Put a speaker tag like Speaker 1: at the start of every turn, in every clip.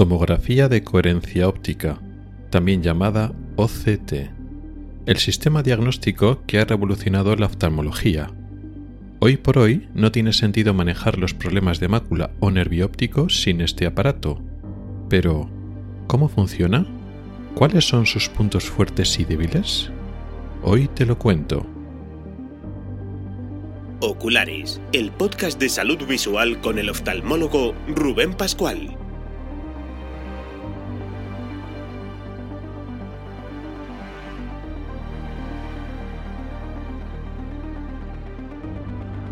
Speaker 1: Tomografía de coherencia óptica, también llamada OCT. El sistema diagnóstico que ha revolucionado la oftalmología. Hoy por hoy no tiene sentido manejar los problemas de mácula o nervio óptico sin este aparato. Pero, ¿cómo funciona? ¿Cuáles son sus puntos fuertes y débiles? Hoy te lo cuento.
Speaker 2: Oculares, el podcast de salud visual con el oftalmólogo Rubén Pascual.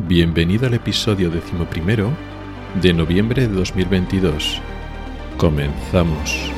Speaker 1: Bienvenido al episodio decimoprimero de noviembre de 2022. Comenzamos.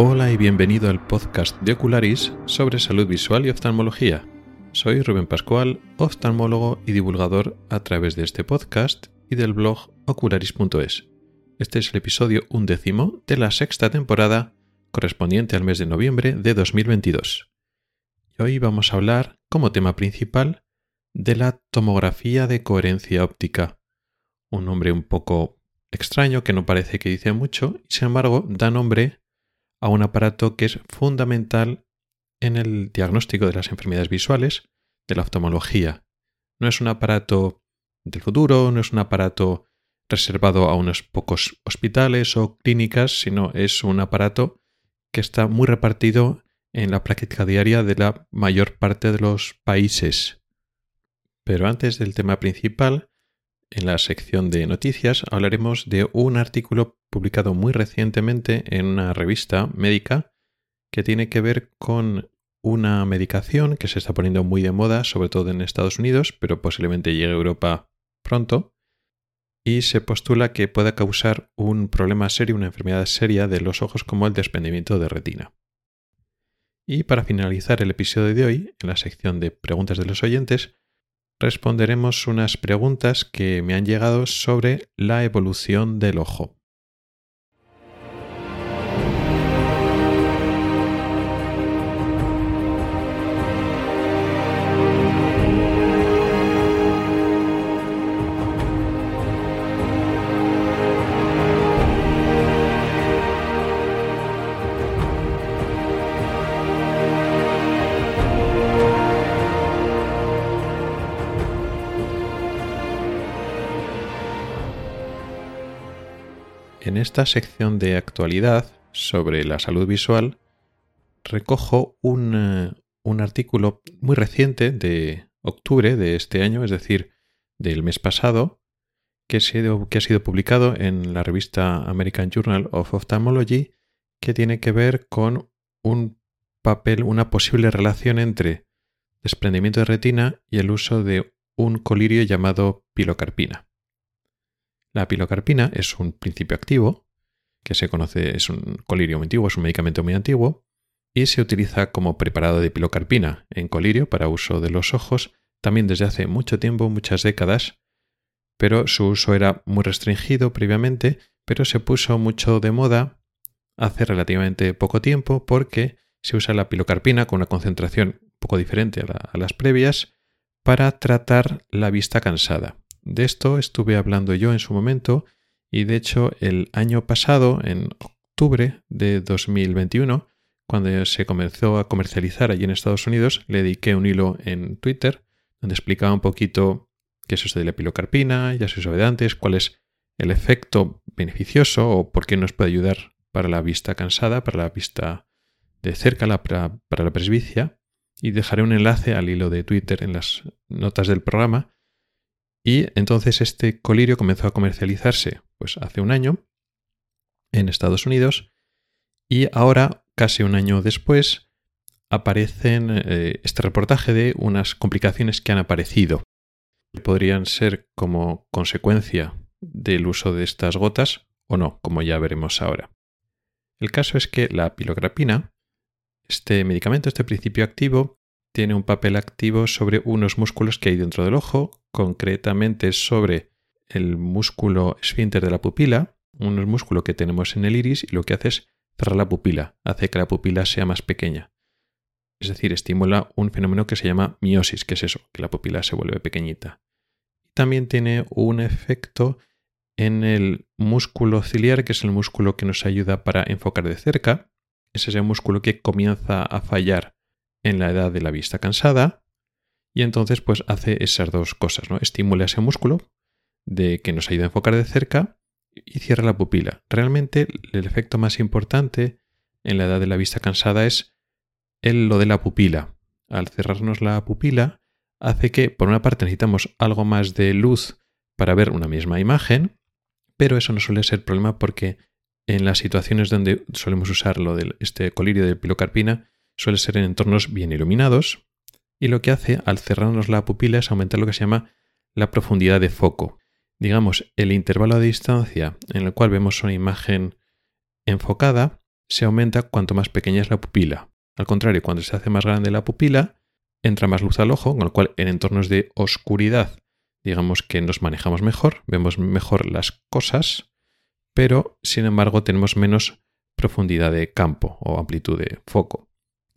Speaker 1: Hola y bienvenido al podcast de Ocularis sobre salud visual y oftalmología. Soy Rubén Pascual, oftalmólogo y divulgador a través de este podcast y del blog ocularis.es. Este es el episodio undécimo de la sexta temporada correspondiente al mes de noviembre de 2022. Y hoy vamos a hablar, como tema principal, de la tomografía de coherencia óptica. Un nombre un poco extraño que no parece que dice mucho y sin embargo da nombre a un aparato que es fundamental en el diagnóstico de las enfermedades visuales de la oftalmología. No es un aparato del futuro, no es un aparato reservado a unos pocos hospitales o clínicas, sino es un aparato que está muy repartido en la práctica diaria de la mayor parte de los países. Pero antes del tema principal, en la sección de noticias hablaremos de un artículo publicado muy recientemente en una revista médica que tiene que ver con una medicación que se está poniendo muy de moda, sobre todo en Estados Unidos, pero posiblemente llegue a Europa pronto, y se postula que pueda causar un problema serio, una enfermedad seria de los ojos como el desprendimiento de retina. Y para finalizar el episodio de hoy, en la sección de preguntas de los oyentes, responderemos unas preguntas que me han llegado sobre la evolución del ojo. En esta sección de actualidad sobre la salud visual recojo un, eh, un, artículo muy reciente de octubre de este año, es decir, del mes pasado, que ha sido publicado en la revista American Journal of Ophthalmology, que tiene que ver con un papel, una posible relación entre desprendimiento de retina y el uso de un colirio llamado pilocarpina. La pilocarpina es un principio activo, que se conoce, es un colirio muy antiguo, es un medicamento muy antiguo, y se utiliza como preparado de pilocarpina en colirio para uso de los ojos también desde hace mucho tiempo, muchas décadas, pero su uso era muy restringido previamente, pero se puso mucho de moda hace relativamente poco tiempo porque se usa la pilocarpina con una concentración un poco diferente a, a las previas para tratar la vista cansada. De esto estuve hablando yo en su momento y de hecho el año pasado, en octubre de 2021, cuando se comenzó a comercializar allí en Estados Unidos, le dediqué un hilo en Twitter donde explicaba un poquito qué es eso de la pilocarpina, ya se sabe de antes, cuál es el efecto beneficioso o por qué nos puede ayudar para la vista cansada, para la vista de cerca, para, para la presbicia. Y dejaré un enlace al hilo de Twitter en las notas del programa y entonces este colirio comenzó a comercializarse pues hace un año en Estados Unidos y ahora, casi un año después, aparecen eh, este reportaje de unas complicaciones que han aparecido. Podrían ser como consecuencia del uso de estas gotas o no, como ya veremos ahora. El caso es que la pilograpina, este medicamento, este principio activo, tiene un papel activo sobre unos músculos que hay dentro del ojo, concretamente sobre el músculo esfínter de la pupila, un músculo que tenemos en el iris y lo que hace es cerrar la pupila, hace que la pupila sea más pequeña. Es decir, estimula un fenómeno que se llama miosis, que es eso, que la pupila se vuelve pequeñita. También tiene un efecto en el músculo ciliar, que es el músculo que nos ayuda para enfocar de cerca. Es ese músculo que comienza a fallar en la edad de la vista cansada y entonces pues hace esas dos cosas, ¿no? Estimula ese músculo de que nos ayuda a enfocar de cerca y cierra la pupila. Realmente el efecto más importante en la edad de la vista cansada es el, lo de la pupila. Al cerrarnos la pupila hace que por una parte necesitamos algo más de luz para ver una misma imagen, pero eso no suele ser problema porque en las situaciones donde solemos usar lo de este colirio de pilocarpina suele ser en entornos bien iluminados y lo que hace al cerrarnos la pupila es aumentar lo que se llama la profundidad de foco. Digamos, el intervalo de distancia en el cual vemos una imagen enfocada se aumenta cuanto más pequeña es la pupila. Al contrario, cuando se hace más grande la pupila, entra más luz al ojo, con lo cual en entornos de oscuridad, digamos que nos manejamos mejor, vemos mejor las cosas, pero sin embargo tenemos menos profundidad de campo o amplitud de foco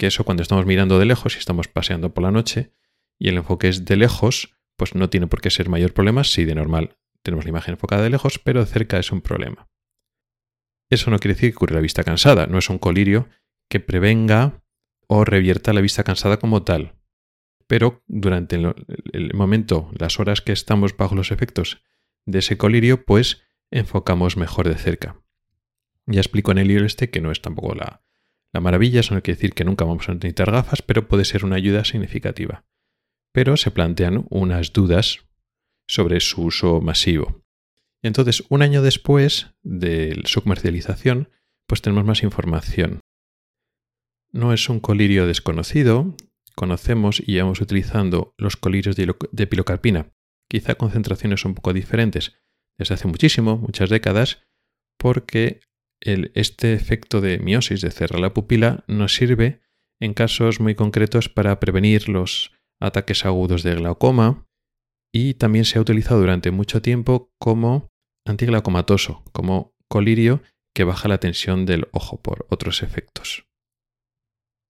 Speaker 1: que eso cuando estamos mirando de lejos y estamos paseando por la noche y el enfoque es de lejos, pues no tiene por qué ser mayor problema si de normal tenemos la imagen enfocada de lejos, pero de cerca es un problema. Eso no quiere decir que ocurre la vista cansada, no es un colirio que prevenga o revierta la vista cansada como tal. Pero durante el, momento, las horas que estamos bajo los efectos de ese colirio, pues enfocamos mejor de cerca. Ya explico en el libro este que no es tampoco la, la maravilla, eso no quiere decir que nunca vamos a necesitar gafas, pero puede ser una ayuda significativa. Pero se plantean unas dudas sobre su uso masivo. Entonces, un año después de su comercialización, pues tenemos más información. No es un colirio desconocido, conocemos y llevamos utilizando los colirios de pilocarpina, quizá concentraciones un poco diferentes desde hace muchísimo, muchas décadas, porque este efecto de miosis, de cerrar la pupila, nos sirve en casos muy concretos para prevenir los ataques agudos de glaucoma y también se ha utilizado durante mucho tiempo como antiglaucomatoso, como colirio que baja la tensión del ojo por otros efectos.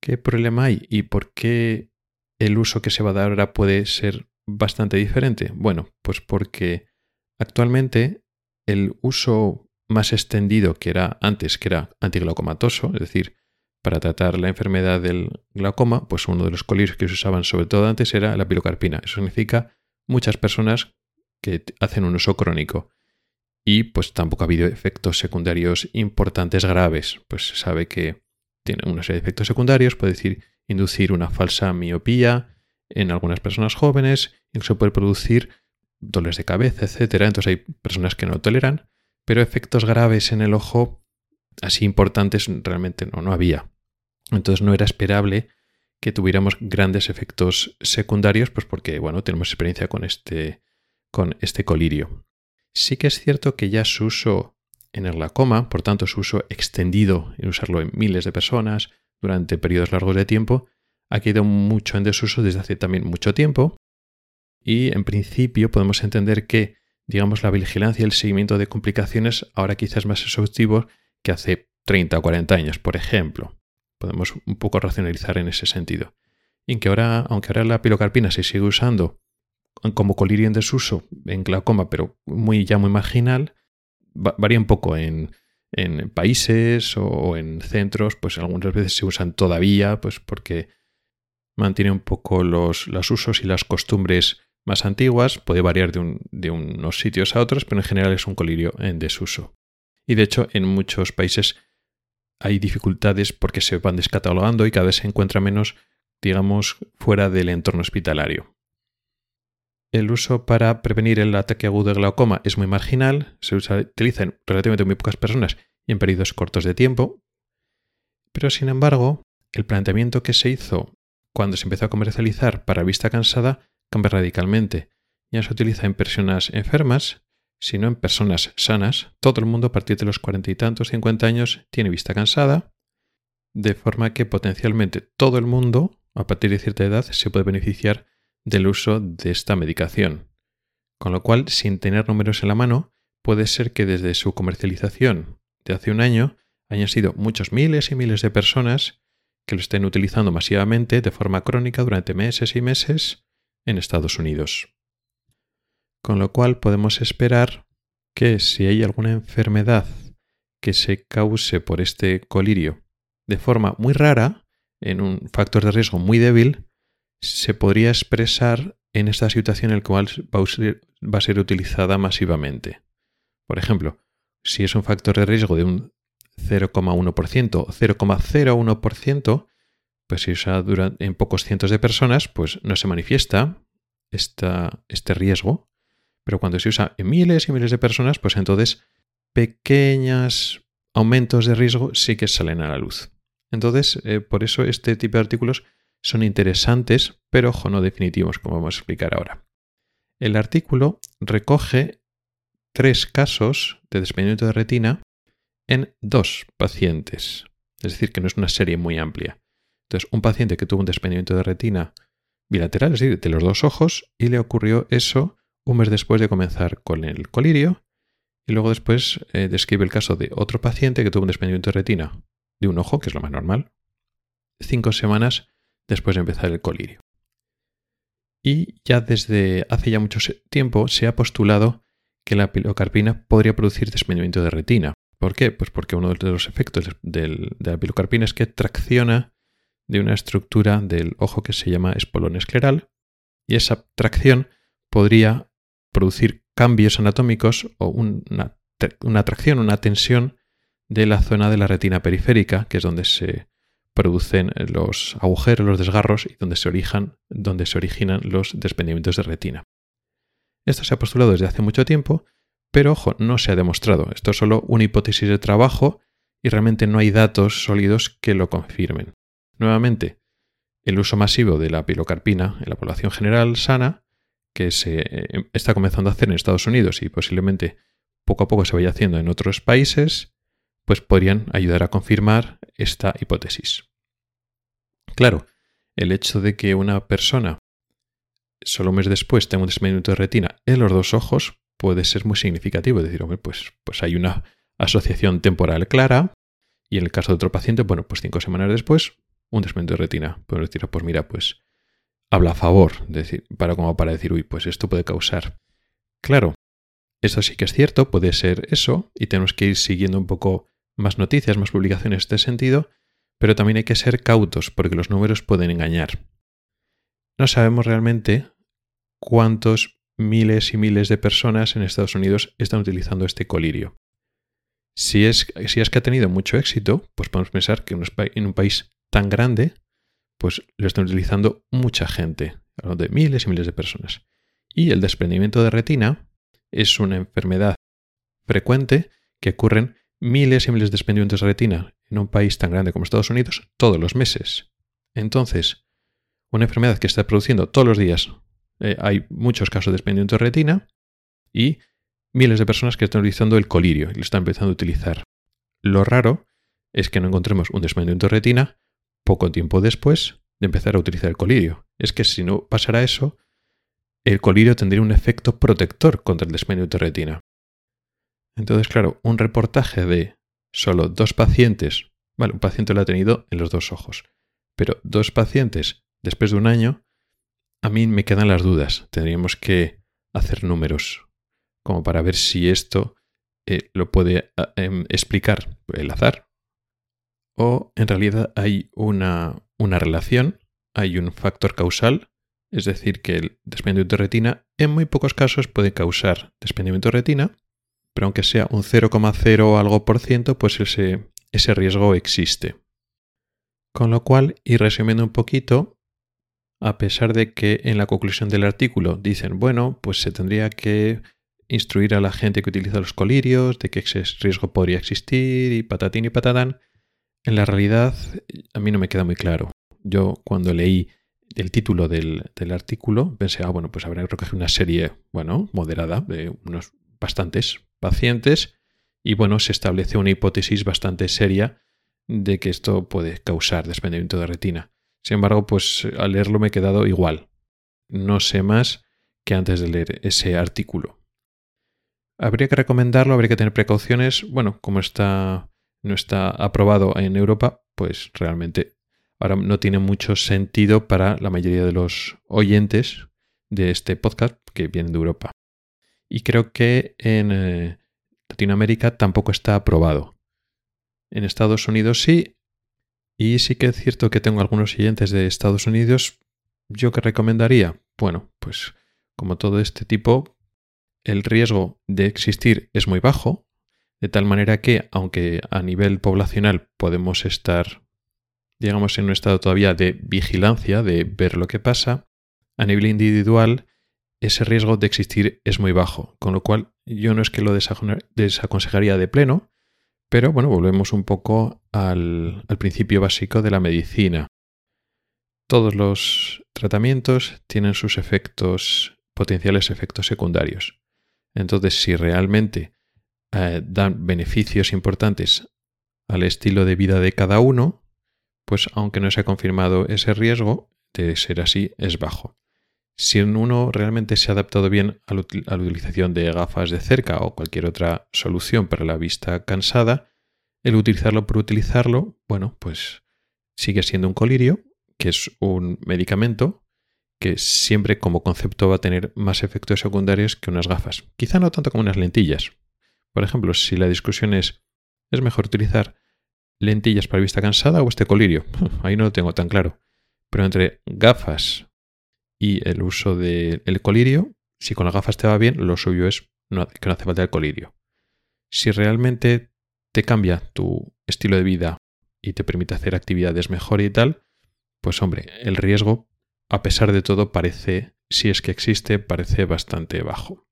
Speaker 1: ¿Qué problema hay y por qué el uso que se va a dar ahora puede ser bastante diferente? Bueno, pues porque actualmente el uso más extendido que era antes, que era antiglaucomatoso, es decir, para tratar la enfermedad del glaucoma, pues uno de los colirios que se usaban sobre todo antes era la pilocarpina. Eso significa muchas personas que hacen un uso crónico. Y pues tampoco ha habido efectos secundarios importantes graves. Pues se sabe que tiene una serie de efectos secundarios, puede decir inducir una falsa miopía en algunas personas jóvenes, incluso puede producir dolores de cabeza, etc. Entonces hay personas que no lo toleran pero efectos graves en el ojo así importantes realmente no, no había. Entonces no era esperable que tuviéramos grandes efectos secundarios, pues porque, bueno, tenemos experiencia con este, con este colirio. Sí que es cierto que ya su uso en el glaucoma, por tanto su uso extendido en usarlo en miles de personas durante periodos largos de tiempo, ha quedado mucho en desuso desde hace también mucho tiempo. Y en principio podemos entender que digamos, la vigilancia y el seguimiento de complicaciones ahora quizás más exhaustivo que hace 30 o 40 años, por ejemplo. Podemos un poco racionalizar en ese sentido. Y que ahora, aunque ahora la pilocarpina se sigue usando como colirio en desuso en glaucoma, pero muy, ya muy marginal, varía un poco en, en países o en centros, pues algunas veces se usan todavía, pues porque mantiene un poco los, los usos y las costumbres más antiguas, puede variar de, unos sitios a otros, pero en general es un colirio en desuso. Y de hecho, en muchos países hay dificultades porque se van descatalogando y cada vez se encuentra menos, digamos, fuera del entorno hospitalario. El uso para prevenir el ataque agudo de glaucoma es muy marginal, se utiliza en relativamente muy pocas personas y en periodos cortos de tiempo, pero sin embargo, el planteamiento que se hizo cuando se empezó a comercializar para vista cansada cambia radicalmente. Ya se utiliza en personas enfermas, sino en personas sanas. Todo el mundo a partir de los cuarenta y tantos, cincuenta años, tiene vista cansada, de forma que potencialmente todo el mundo, a partir de cierta edad, se puede beneficiar del uso de esta medicación. Con lo cual, sin tener números en la mano, puede ser que desde su comercialización de hace un año hayan sido muchos miles y miles de personas que lo estén utilizando masivamente de forma crónica durante meses y meses en Estados Unidos. Con lo cual podemos esperar que si hay alguna enfermedad que se cause por este colirio de forma muy rara, en un factor de riesgo muy débil, se podría expresar en esta situación en la cual va a ser utilizada masivamente. Por ejemplo, si es un factor de riesgo de un 0,1% o 0,01%, pues si usa en pocos cientos de personas, pues no se manifiesta este riesgo. Pero cuando se usa en miles y miles de personas, pues entonces pequeños aumentos de riesgo sí que salen a la luz. Entonces, eh, por eso este tipo de artículos son interesantes, pero ojo, no definitivos, como vamos a explicar ahora. El artículo recoge tres casos de desprendimiento de retina en dos pacientes. Es decir, que no es una serie muy amplia. Entonces, un paciente que tuvo un desprendimiento de retina bilateral, es decir, de los dos ojos, y le ocurrió eso un mes después de comenzar con el colirio. Y luego después eh, describe el caso de otro paciente que tuvo un desprendimiento de retina de un ojo, que es lo más normal, cinco semanas después de empezar el colirio. Y ya desde hace ya mucho tiempo se ha postulado que la pilocarpina podría producir desprendimiento de retina. ¿Por qué? Pues porque uno de los efectos de la pilocarpina es que tracciona de una estructura del ojo que se llama espolón escleral y esa tracción podría producir cambios anatómicos o una, una tracción, una tensión de la zona de la retina periférica, que es donde se producen los agujeros, los desgarros y donde se, orijan, donde se originan los desprendimientos de retina. Esto se ha postulado desde hace mucho tiempo, pero ojo, no se ha demostrado. Esto es solo una hipótesis de trabajo y realmente no hay datos sólidos que lo confirmen. Nuevamente, el uso masivo de la pilocarpina en la población general sana, que se eh, está comenzando a hacer en Estados Unidos y posiblemente poco a poco se vaya haciendo en otros países, pues podrían ayudar a confirmar esta hipótesis. Claro, el hecho de que una persona solo un mes después tenga un desprendimiento de retina en los dos ojos puede ser muy significativo. Es decir, pues, pues hay una asociación temporal clara y en el caso de otro paciente, bueno, pues cinco semanas después, un desprendimiento de retina. Podemos decir, pues mira, pues habla a favor, para como para decir, uy, pues esto puede causar. Claro, esto sí que es cierto, puede ser eso, y tenemos que ir siguiendo un poco más noticias, más publicaciones en este sentido, pero también hay que ser cautos porque los números pueden engañar. No sabemos realmente cuántos miles y miles de personas en Estados Unidos están utilizando este colirio. Si es, si es que ha tenido mucho éxito, pues podemos pensar que en un país tan grande, pues lo están utilizando mucha gente, de miles y miles de personas. Y el desprendimiento de retina es una enfermedad frecuente que ocurre miles y miles de expedientes de retina en un país tan grande como Estados Unidos todos los meses. Entonces, una enfermedad que está produciendo todos los días, eh, hay muchos casos de expedientes de retina y miles de personas que están utilizando el colirio y lo están empezando a utilizar. Lo raro es que no encontremos un desprendimiento de retina poco tiempo después de empezar a utilizar el colirio. Es que si no pasara eso, el colirio tendría un efecto protector contra el desprendimiento de retina. Entonces, claro, un reportaje de solo dos pacientes, vale, un paciente lo ha tenido en los dos ojos, pero dos pacientes después de un año, a mí me quedan las dudas. Tendríamos que hacer números como para ver si esto eh, lo puede ah, em, explicar el azar o en realidad hay una, una relación, hay un factor causal, es decir, que el desprendimiento de retina en muy pocos casos puede causar desprendimiento de retina pero aunque sea un 0,0 algo por ciento, pues ese, ese riesgo existe. Con lo cual, y resumiendo un poquito, a pesar de que en la conclusión del artículo dicen, bueno, pues se tendría que instruir a la gente que utiliza los colirios, de que ese riesgo podría existir y patatín y patatán, en la realidad a mí no me queda muy claro. Yo cuando leí el título del, artículo pensé, ah, bueno, pues habrá que recoger una serie, bueno, moderada, de unos bastantes pacientes y bueno, se establece una hipótesis bastante seria de que esto puede causar desprendimiento de retina. Sin embargo, pues al leerlo me he quedado igual. No sé más que antes de leer ese artículo. Habría que recomendarlo, habría que tener precauciones. Bueno, como está, no está aprobado en Europa, pues realmente ahora no tiene mucho sentido para la mayoría de los oyentes de este podcast que vienen de Europa. Y creo que en eh, Latinoamérica tampoco está aprobado. En Estados Unidos sí. Y sí que es cierto que tengo algunos oyentes de Estados Unidos. ¿Yo qué recomendaría? Bueno, pues como todo este tipo, el riesgo de existir es muy bajo, de tal manera que, aunque a nivel poblacional podemos estar, digamos, en un estado todavía de vigilancia, de ver lo que pasa, a nivel individual ese riesgo de existir es muy bajo, con lo cual yo no es que lo desaconsejaría de pleno, pero bueno, volvemos un poco al, al principio básico de la medicina. Todos los tratamientos tienen sus efectos, potenciales efectos secundarios. Entonces, si realmente eh, dan beneficios importantes al estilo de vida de cada uno, pues aunque no se ha confirmado ese riesgo, de ser así, es bajo. Si uno realmente se ha adaptado bien a la, utilización de gafas de cerca o cualquier otra solución para la vista cansada, el utilizarlo por utilizarlo, bueno, pues sigue siendo un colirio, que es un medicamento que siempre como concepto va a tener más efectos secundarios que unas gafas. Quizá no tanto como unas lentillas. Por ejemplo, si la discusión es, ¿es mejor utilizar lentillas para vista cansada o este colirio? Ahí no lo tengo tan claro. Pero entre gafas y el uso del colirio, si con las gafas te va bien, lo suyo es que no hace falta el colirio. Si realmente te cambia tu estilo de vida y te permite hacer actividades mejor y tal, pues hombre, el riesgo, a pesar de todo, parece, si es que existe, parece bastante bajo.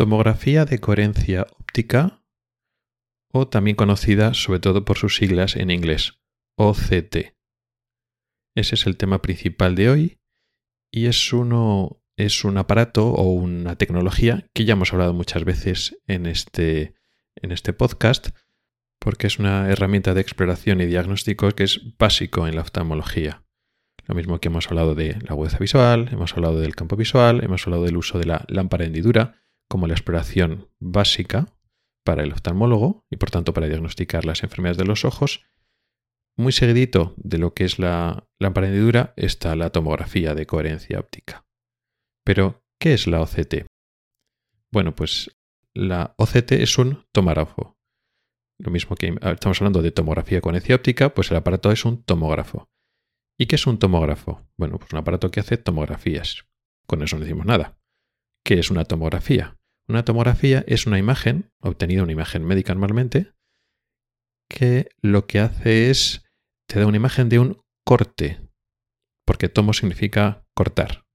Speaker 1: Tomografía de coherencia óptica o también conocida sobre todo por sus siglas en inglés, OCT. Ese es el tema principal de hoy y es uno es un aparato o una tecnología que ya hemos hablado muchas veces en este, en este podcast porque es una herramienta de exploración y diagnóstico que es básico en la oftalmología. Lo mismo que hemos hablado de la agudeza visual, hemos hablado del campo visual, hemos hablado del uso de la lámpara hendidura, como la exploración básica para el oftalmólogo y por tanto para diagnosticar las enfermedades de los ojos. Muy seguidito de lo que es la lámpara hendidura está la tomografía de coherencia óptica. Pero, ¿qué es la OCT? Bueno, pues la OCT es un tomógrafo. Lo mismo que estamos hablando de tomografía de coherencia óptica, pues el aparato es un tomógrafo. ¿Y qué es un tomógrafo? Bueno, pues un aparato que hace tomografías. Con eso no decimos nada. ¿Qué es una tomografía? Una tomografía es una imagen, obtenida una imagen médica normalmente, que lo que hace es, te da una imagen de un corte, porque tomo significa cortar.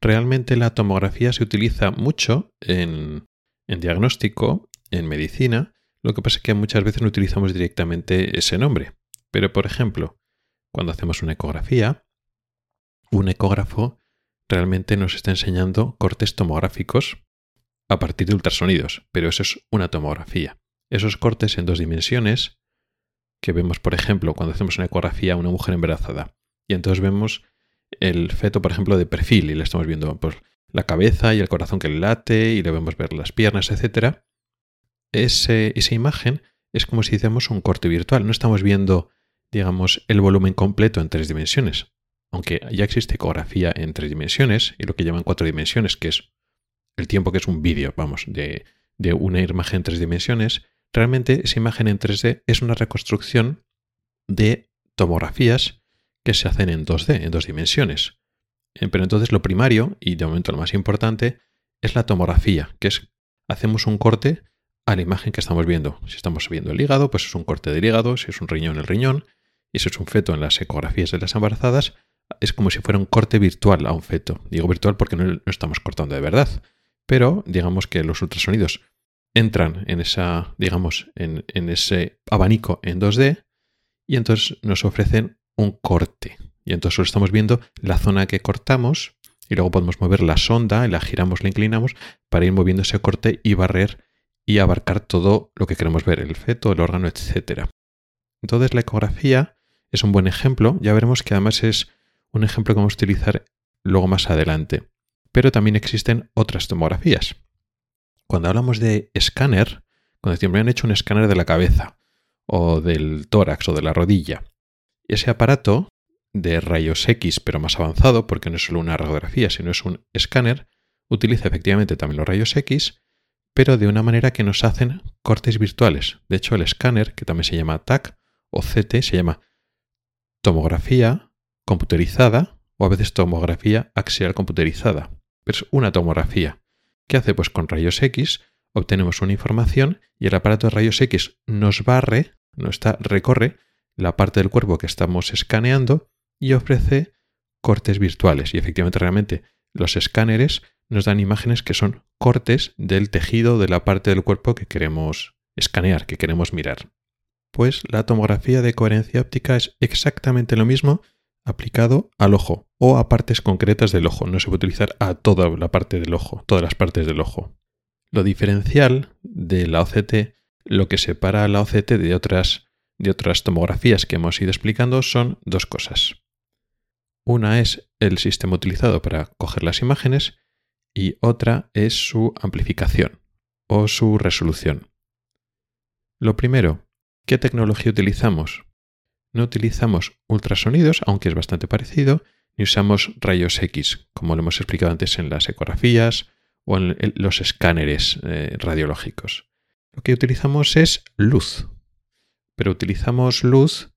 Speaker 1: Realmente la tomografía se utiliza mucho en, en diagnóstico, en medicina, lo que pasa es que muchas veces no utilizamos directamente ese nombre. Pero, por ejemplo, cuando hacemos una ecografía, un ecógrafo realmente nos está enseñando cortes tomográficos a partir de ultrasonidos, pero eso es una tomografía. Esos cortes en dos dimensiones que vemos, por ejemplo, cuando hacemos una ecografía a una mujer embarazada. Y entonces vemos el feto, por ejemplo, de perfil y le estamos viendo pues, la cabeza y el corazón que le late y le vemos ver las piernas, etc. esa imagen es como si hiciéramos un corte virtual. No estamos viendo, digamos, el volumen completo en tres dimensiones. Aunque ya existe ecografía en tres dimensiones y lo que llaman cuatro dimensiones, que es el tiempo que es un vídeo, vamos, de, una imagen en tres dimensiones, realmente esa imagen en 3D es una reconstrucción de tomografías que se hacen en 2D, en dos dimensiones. Eh, pero entonces lo primario, y de momento lo más importante, es la tomografía, que es hacemos un corte a la imagen que estamos viendo. Si estamos viendo el hígado, pues es un corte del hígado, si es un riñón, el riñón, y eso es un feto en las ecografías de las embarazadas, es como si fuera un corte virtual a un feto. Digo virtual porque no, estamos cortando de verdad, pero digamos que los ultrasonidos entran en esa, digamos, en, ese abanico en 2D y entonces nos ofrecen un corte. Y entonces solo estamos viendo la zona que cortamos y luego podemos mover la sonda, la giramos, la inclinamos para ir moviendo ese corte y barrer y abarcar todo lo que queremos ver, el feto, el órgano, etc. Entonces la ecografía es un buen ejemplo, ya veremos que además es un ejemplo que vamos a utilizar luego más adelante. Pero también existen otras tomografías. Cuando hablamos de escáner, cuando me han hecho un escáner de la cabeza o del tórax o de la rodilla, ese aparato de rayos X, pero más avanzado, porque no es solo una radiografía, sino es un escáner, utiliza efectivamente también los rayos X, pero de una manera que nos hacen cortes virtuales. De hecho, el escáner, que también se llama TAC o CT, se llama tomografía computerizada o a veces tomografía axial computerizada. Es una tomografía. ¿Qué hace? Pues con rayos X obtenemos una información y el aparato de rayos X nos barre, no está, recorre la parte del cuerpo que estamos escaneando y ofrece cortes virtuales. Y efectivamente, realmente, los escáneres nos dan imágenes que son cortes del tejido de la parte del cuerpo que queremos escanear, que queremos mirar. Pues la tomografía de coherencia óptica es exactamente lo mismo aplicado al ojo o a partes concretas del ojo. No se puede utilizar a toda la parte del ojo, todas las partes del ojo. Lo diferencial de la OCT, lo que separa a la OCT de otras, de otras tomografías que hemos ido explicando son dos cosas. Una es el sistema utilizado para coger las imágenes y otra es su amplificación o su resolución. Lo primero, ¿qué tecnología utilizamos? No utilizamos ultrasonidos, aunque es bastante parecido, ni usamos rayos X, como lo hemos explicado antes en las ecografías o en los escáneres eh, radiológicos. Lo que utilizamos es luz, pero utilizamos luz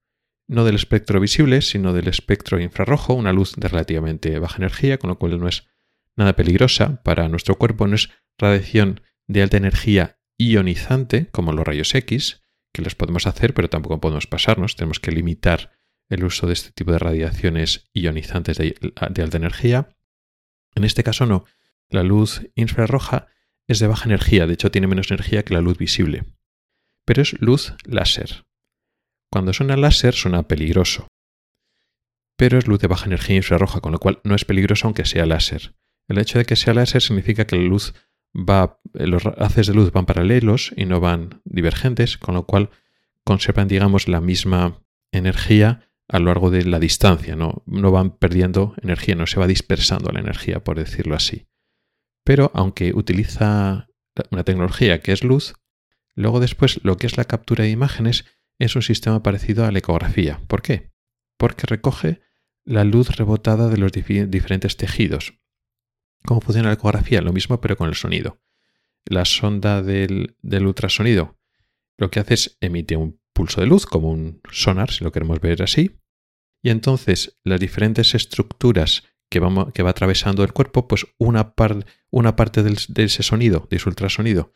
Speaker 1: no del espectro visible, sino del espectro infrarrojo, una luz de relativamente baja energía, con lo cual no es nada peligrosa para nuestro cuerpo, no es radiación de alta energía ionizante, como los rayos X, que los podemos hacer, pero tampoco podemos pasarnos, tenemos que limitar el uso de este tipo de radiaciones ionizantes de, de alta energía. En este caso no, la luz infrarroja es de baja energía, de hecho tiene menos energía que la luz visible, pero es luz láser. Cuando suena láser suena peligroso. Pero es luz de baja energía infrarroja, con lo cual no es peligroso aunque sea láser. El hecho de que sea láser significa que la luz va, los haces de luz van paralelos y no van divergentes, con lo cual conservan, digamos, la misma energía a lo largo de la distancia, no, no van perdiendo energía, no se va dispersando la energía, por decirlo así. Pero aunque utiliza una tecnología que es luz, luego después lo que es la captura de imágenes es un sistema parecido a la ecografía. ¿Por qué? Porque recoge la luz rebotada de los diferentes tejidos. ¿Cómo funciona la ecografía? Lo mismo pero con el sonido. La sonda del, ultrasonido lo que hace es emite un pulso de luz, como un sonar, si lo queremos ver así, y entonces las diferentes estructuras que, va atravesando el cuerpo, pues una, una parte de ese sonido, de ese ultrasonido,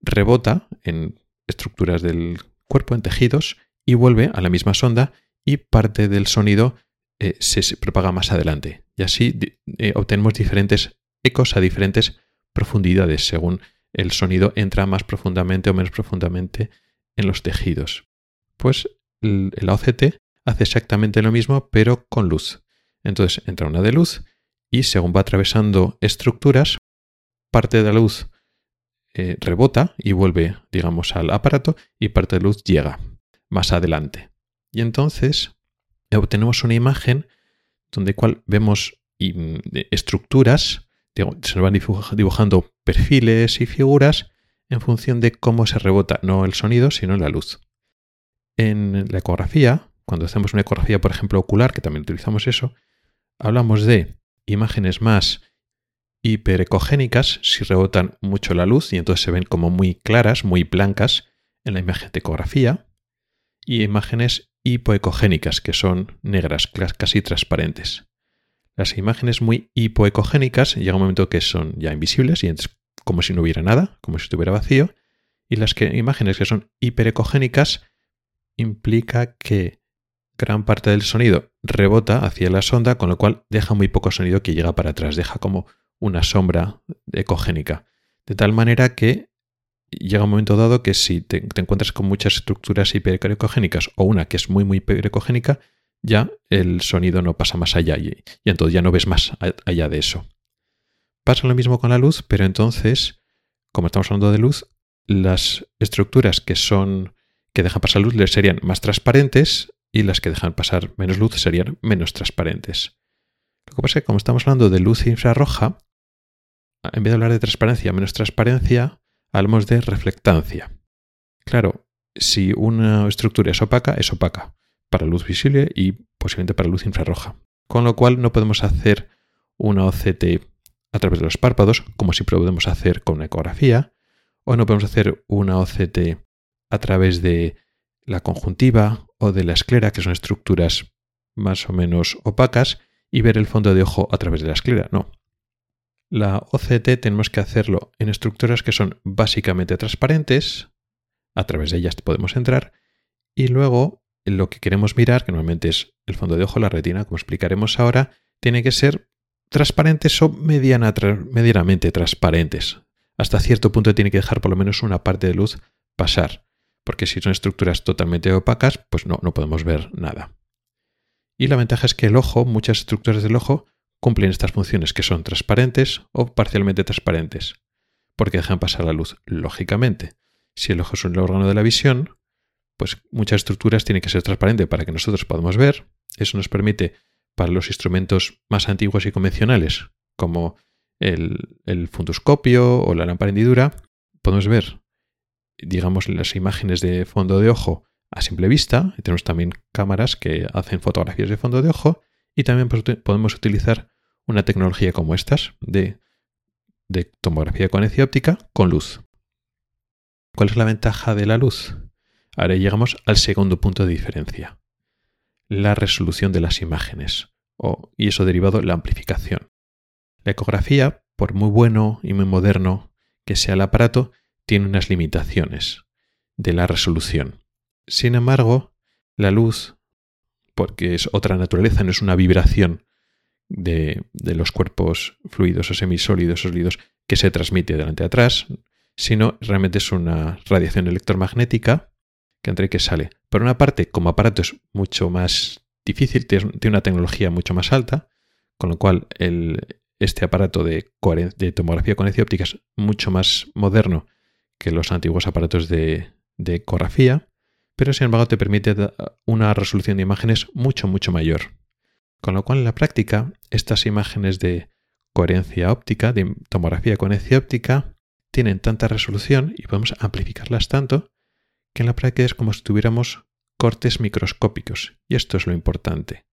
Speaker 1: rebota en estructuras del cuerpo en tejidos y vuelve a la misma sonda y parte del sonido eh, se, propaga más adelante. Y así eh, obtenemos diferentes a diferentes profundidades según el sonido entra más profundamente o menos profundamente en los tejidos. Pues el, OCT hace exactamente lo mismo pero con luz. Entonces entra una de luz y según va atravesando estructuras, parte de la luz eh, rebota y vuelve, digamos, al aparato y parte de luz llega más adelante. Y entonces obtenemos una imagen donde cual vemos estructuras, se van dibujando perfiles y figuras en función de cómo se rebota, no el sonido, sino la luz. En la ecografía, cuando hacemos una ecografía, por ejemplo, ocular, que también utilizamos eso, hablamos de imágenes más hiperecogénicas si rebotan mucho la luz y entonces se ven como muy claras, muy blancas en la imagen de ecografía, y imágenes hipoecogénicas que son negras, casi transparentes. Las imágenes muy hipoecogénicas llega un momento que son ya invisibles y es como si no hubiera nada, como si estuviera vacío, y las imágenes que son hiperecogénicas implica que gran parte del sonido rebota hacia la sonda, con lo cual deja muy poco sonido que llega para atrás, deja como una sombra ecogénica. De tal manera que llega un momento dado que si te, encuentras con muchas estructuras hiperecogénicas o una que es muy, muy hiperecogénica, ya el sonido no pasa más allá y, entonces ya no ves más allá de eso. Pasa lo mismo con la luz, pero entonces, como estamos hablando de luz, las estructuras que son que dejan pasar luz serían más transparentes y las que dejan pasar menos luz serían menos transparentes. Lo que pasa es que como estamos hablando de luz infrarroja, en vez de hablar de transparencia menos transparencia, hablamos de reflectancia. Claro, si una estructura es opaca, es opaca para luz visible y posiblemente para luz infrarroja. Con lo cual no podemos hacer una OCT a través de los párpados, como si podemos hacer con una ecografía, o no podemos hacer una OCT a través de la conjuntiva o de la esclera, que son estructuras más o menos opacas, y ver el fondo de ojo a través de la esclera. No. La OCT tenemos que hacerlo en estructuras que son básicamente transparentes, a través de ellas podemos entrar, y luego lo que queremos mirar, que normalmente es el fondo de ojo, la retina, como explicaremos ahora, tiene que ser transparentes o medianamente transparentes hasta cierto punto tiene que dejar por lo menos una parte de luz pasar, porque si son estructuras totalmente opacas, pues no, no podemos ver nada. Y la ventaja es que el ojo, muchas estructuras del ojo, cumplen estas funciones que son transparentes o parcialmente transparentes, porque dejan pasar la luz, lógicamente. Si el ojo es un órgano de la visión, pues muchas estructuras tienen que ser transparentes para que nosotros podamos ver. Eso nos permite, para los instrumentos más antiguos y convencionales, como el, fundoscopio o la lámpara hendidura, podemos ver, digamos, las imágenes de fondo de ojo a simple vista. tenemos también cámaras que hacen fotografías de fondo de ojo y también podemos utilizar una tecnología como estas de, tomografía coherencia óptica con luz. ¿Cuál es la ventaja de la luz? Ahora llegamos al segundo punto de diferencia, la resolución de las imágenes, o, y eso derivado la amplificación. La ecografía, por muy bueno y muy moderno que sea el aparato, tiene unas limitaciones de la resolución. Sin embargo, la luz, porque es otra naturaleza, no es una vibración de, los cuerpos fluidos o semisólidos o sólidos que se transmite delante y atrás, sino realmente es una radiación electromagnética y que sale. Por una parte, como aparato es mucho más difícil, tiene una tecnología mucho más alta, con lo cual el, este aparato de, tomografía con óptica es mucho más moderno que los antiguos aparatos de, de ecografía, pero sin embargo te permite una resolución de imágenes mucho, mucho mayor. Con lo cual en la práctica estas imágenes de coherencia óptica, de tomografía con óptica, tienen tanta resolución y podemos amplificarlas tanto en la práctica es como si tuviéramos cortes microscópicos. Y esto es lo importante.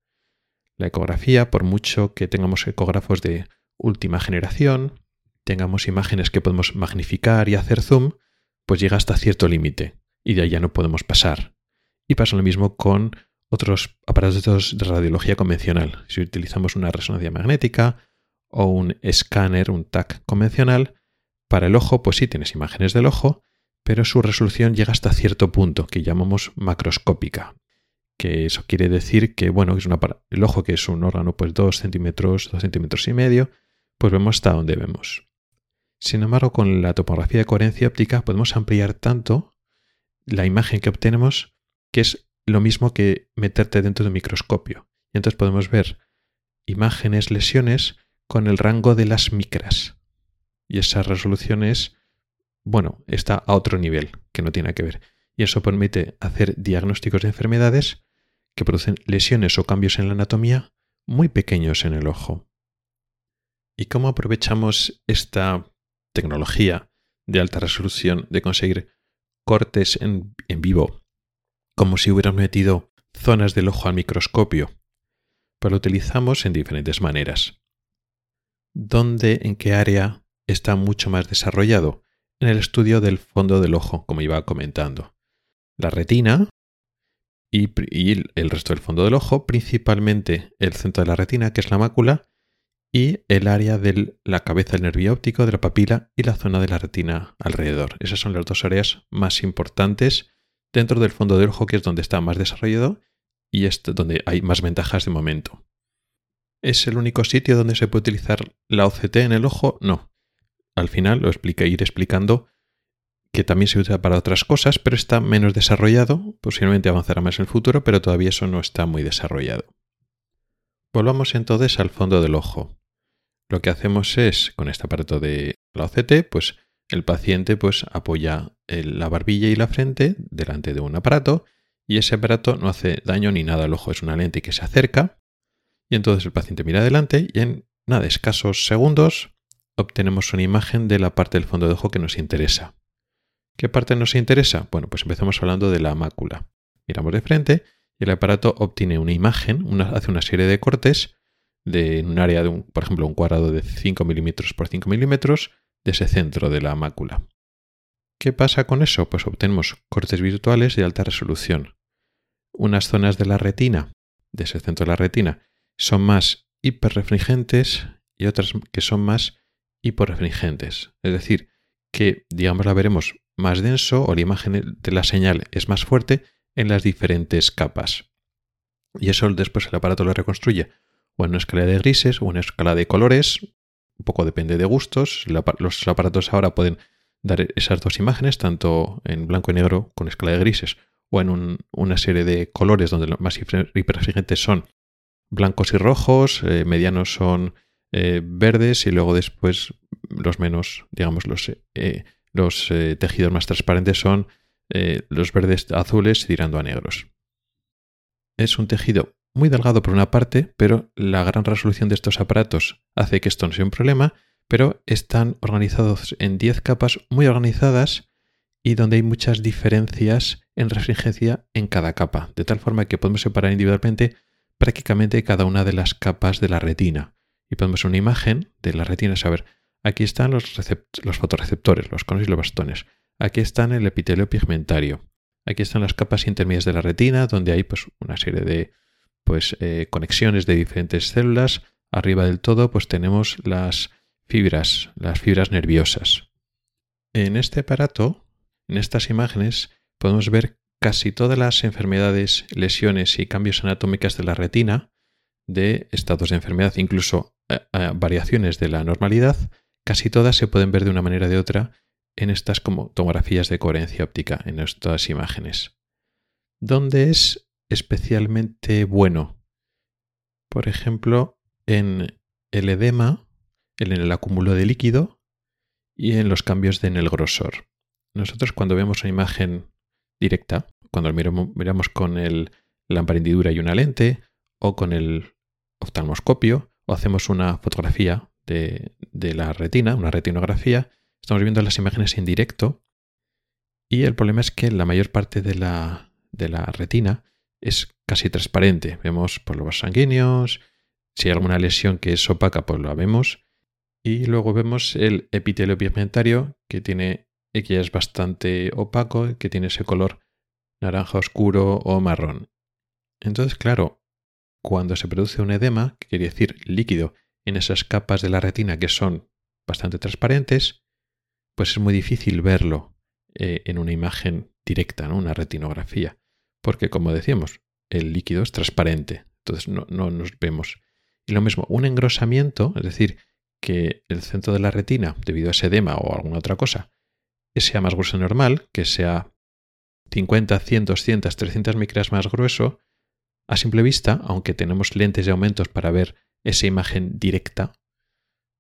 Speaker 1: La ecografía, por mucho que tengamos ecógrafos de última generación, tengamos imágenes que podemos magnificar y hacer zoom, pues llega hasta cierto límite y de ahí ya no podemos pasar. Y pasa lo mismo con otros aparatos de radiología convencional. Si utilizamos una resonancia magnética o un escáner, un TAC convencional, para el ojo, pues sí tienes imágenes del ojo, pero su resolución llega hasta cierto punto, que llamamos macroscópica. Que eso quiere decir que, bueno, es el ojo que es un órgano, pues 2 centímetros, 2 centímetros y medio, pues vemos hasta dónde vemos. Sin embargo, con la topografía de coherencia óptica podemos ampliar tanto la imagen que obtenemos que es lo mismo que meterte dentro de un microscopio. Y entonces podemos ver imágenes, lesiones con el rango de las micras. Y esa resolución es, bueno, está a otro nivel, que no tiene que ver. Y eso permite hacer diagnósticos de enfermedades que producen lesiones o cambios en la anatomía muy pequeños en el ojo. ¿Y cómo aprovechamos esta tecnología de alta resolución de conseguir cortes en, vivo, como si hubieran metido zonas del ojo al microscopio? Pues lo utilizamos en diferentes maneras. ¿Dónde, en qué área está mucho más desarrollado? En el estudio del fondo del ojo, como iba comentando. La retina y, el resto del fondo del ojo, principalmente el centro de la retina, que es la mácula, y el área de la cabeza del nervio óptico, de la papila y la zona de la retina alrededor. Esas son las dos áreas más importantes dentro del fondo del ojo, que es donde está más desarrollado y es donde hay más ventajas de momento. ¿Es el único sitio donde se puede utilizar la OCT en el ojo? No. Al final lo expliqué, ir explicando que también se usa para otras cosas, pero está menos desarrollado, posiblemente avanzará más en el futuro, pero todavía eso no está muy desarrollado. Volvamos entonces al fondo del ojo. Lo que hacemos es, con este aparato de la OCT, pues el paciente pues apoya la barbilla y la frente delante de un aparato y ese aparato no hace daño ni nada al ojo, es una lente que se acerca y entonces el paciente mira adelante y en nada, escasos segundos obtenemos una imagen de la parte del fondo del ojo que nos interesa. ¿Qué parte nos interesa? Bueno, pues empezamos hablando de la mácula. Miramos de frente y el aparato obtiene una imagen, hace una serie de cortes de un área de, un, por ejemplo, un cuadrado de 5 milímetros por 5 milímetros de ese centro de la mácula. ¿Qué pasa con eso? Pues obtenemos cortes virtuales de alta resolución. Unas zonas de la retina, de ese centro de la retina, son más hiperrefringentes y otras que son más hiporrefringentes. Es decir, que, digamos, la veremos más denso o la imagen de la señal es más fuerte en las diferentes capas. Y eso después el aparato lo reconstruye o en una escala de grises o en una escala de colores, un poco depende de gustos. Los aparatos ahora pueden dar esas dos imágenes, tanto en blanco y negro con escala de grises o en una serie de colores donde los más hiperrefringentes son blancos y rojos, eh, medianos son eh, verdes y luego después los menos, digamos, los eh, los eh, tejidos más transparentes son los verdes azules tirando a negros. Es un tejido muy delgado por una parte, pero la gran resolución de estos aparatos hace que esto no sea un problema, pero están organizados en 10 capas muy organizadas y donde hay muchas diferencias en refringencia en cada capa, de tal forma que podemos separar individualmente prácticamente cada una de las capas de la retina. Y podemos una imagen de la retina, saber Aquí están los, fotorreceptores, los conos y los bastones. Aquí están el epitelio pigmentario. Aquí están las capas intermedias de la retina, donde hay pues, una serie de pues, eh, conexiones de diferentes células. Arriba del todo, pues tenemos las fibras, las fibras nerviosas. En este aparato, en estas imágenes, podemos ver casi todas las enfermedades, lesiones y cambios anatómicos de la retina, de estados de enfermedad, incluso variaciones de la normalidad, Casi todas se pueden ver de una manera o de otra en estas como tomografías de coherencia óptica, en estas imágenes. ¿Dónde es especialmente bueno? Por ejemplo, en el edema, en el acúmulo de líquido y en los cambios en el grosor. Nosotros cuando vemos una imagen directa, cuando miramos, con el lámpara hendidura y una lente, o con el oftalmoscopio, o hacemos una fotografía de, la retina, una retinografía, estamos viendo las imágenes en directo y el problema es que la mayor parte de la, retina es casi transparente. Vemos por los sanguíneos, si hay alguna lesión que es opaca, pues la vemos. Y luego vemos el epitelio pigmentario que tiene que es bastante opaco, que tiene ese color naranja oscuro o marrón. Entonces, claro, cuando se produce un edema, que quiere decir líquido en esas capas de la retina que son bastante transparentes, pues es muy difícil verlo eh, en una imagen directa, ¿no? una retinografía, porque como decíamos, el líquido es transparente, entonces no, no nos vemos. Y lo mismo, un engrosamiento, es decir, que el centro de la retina, debido a ese edema o alguna otra cosa, sea más grueso normal, que sea 50, 100, 200, 300 micras más grueso, a simple vista, aunque tenemos lentes de aumentos para ver esa imagen directa,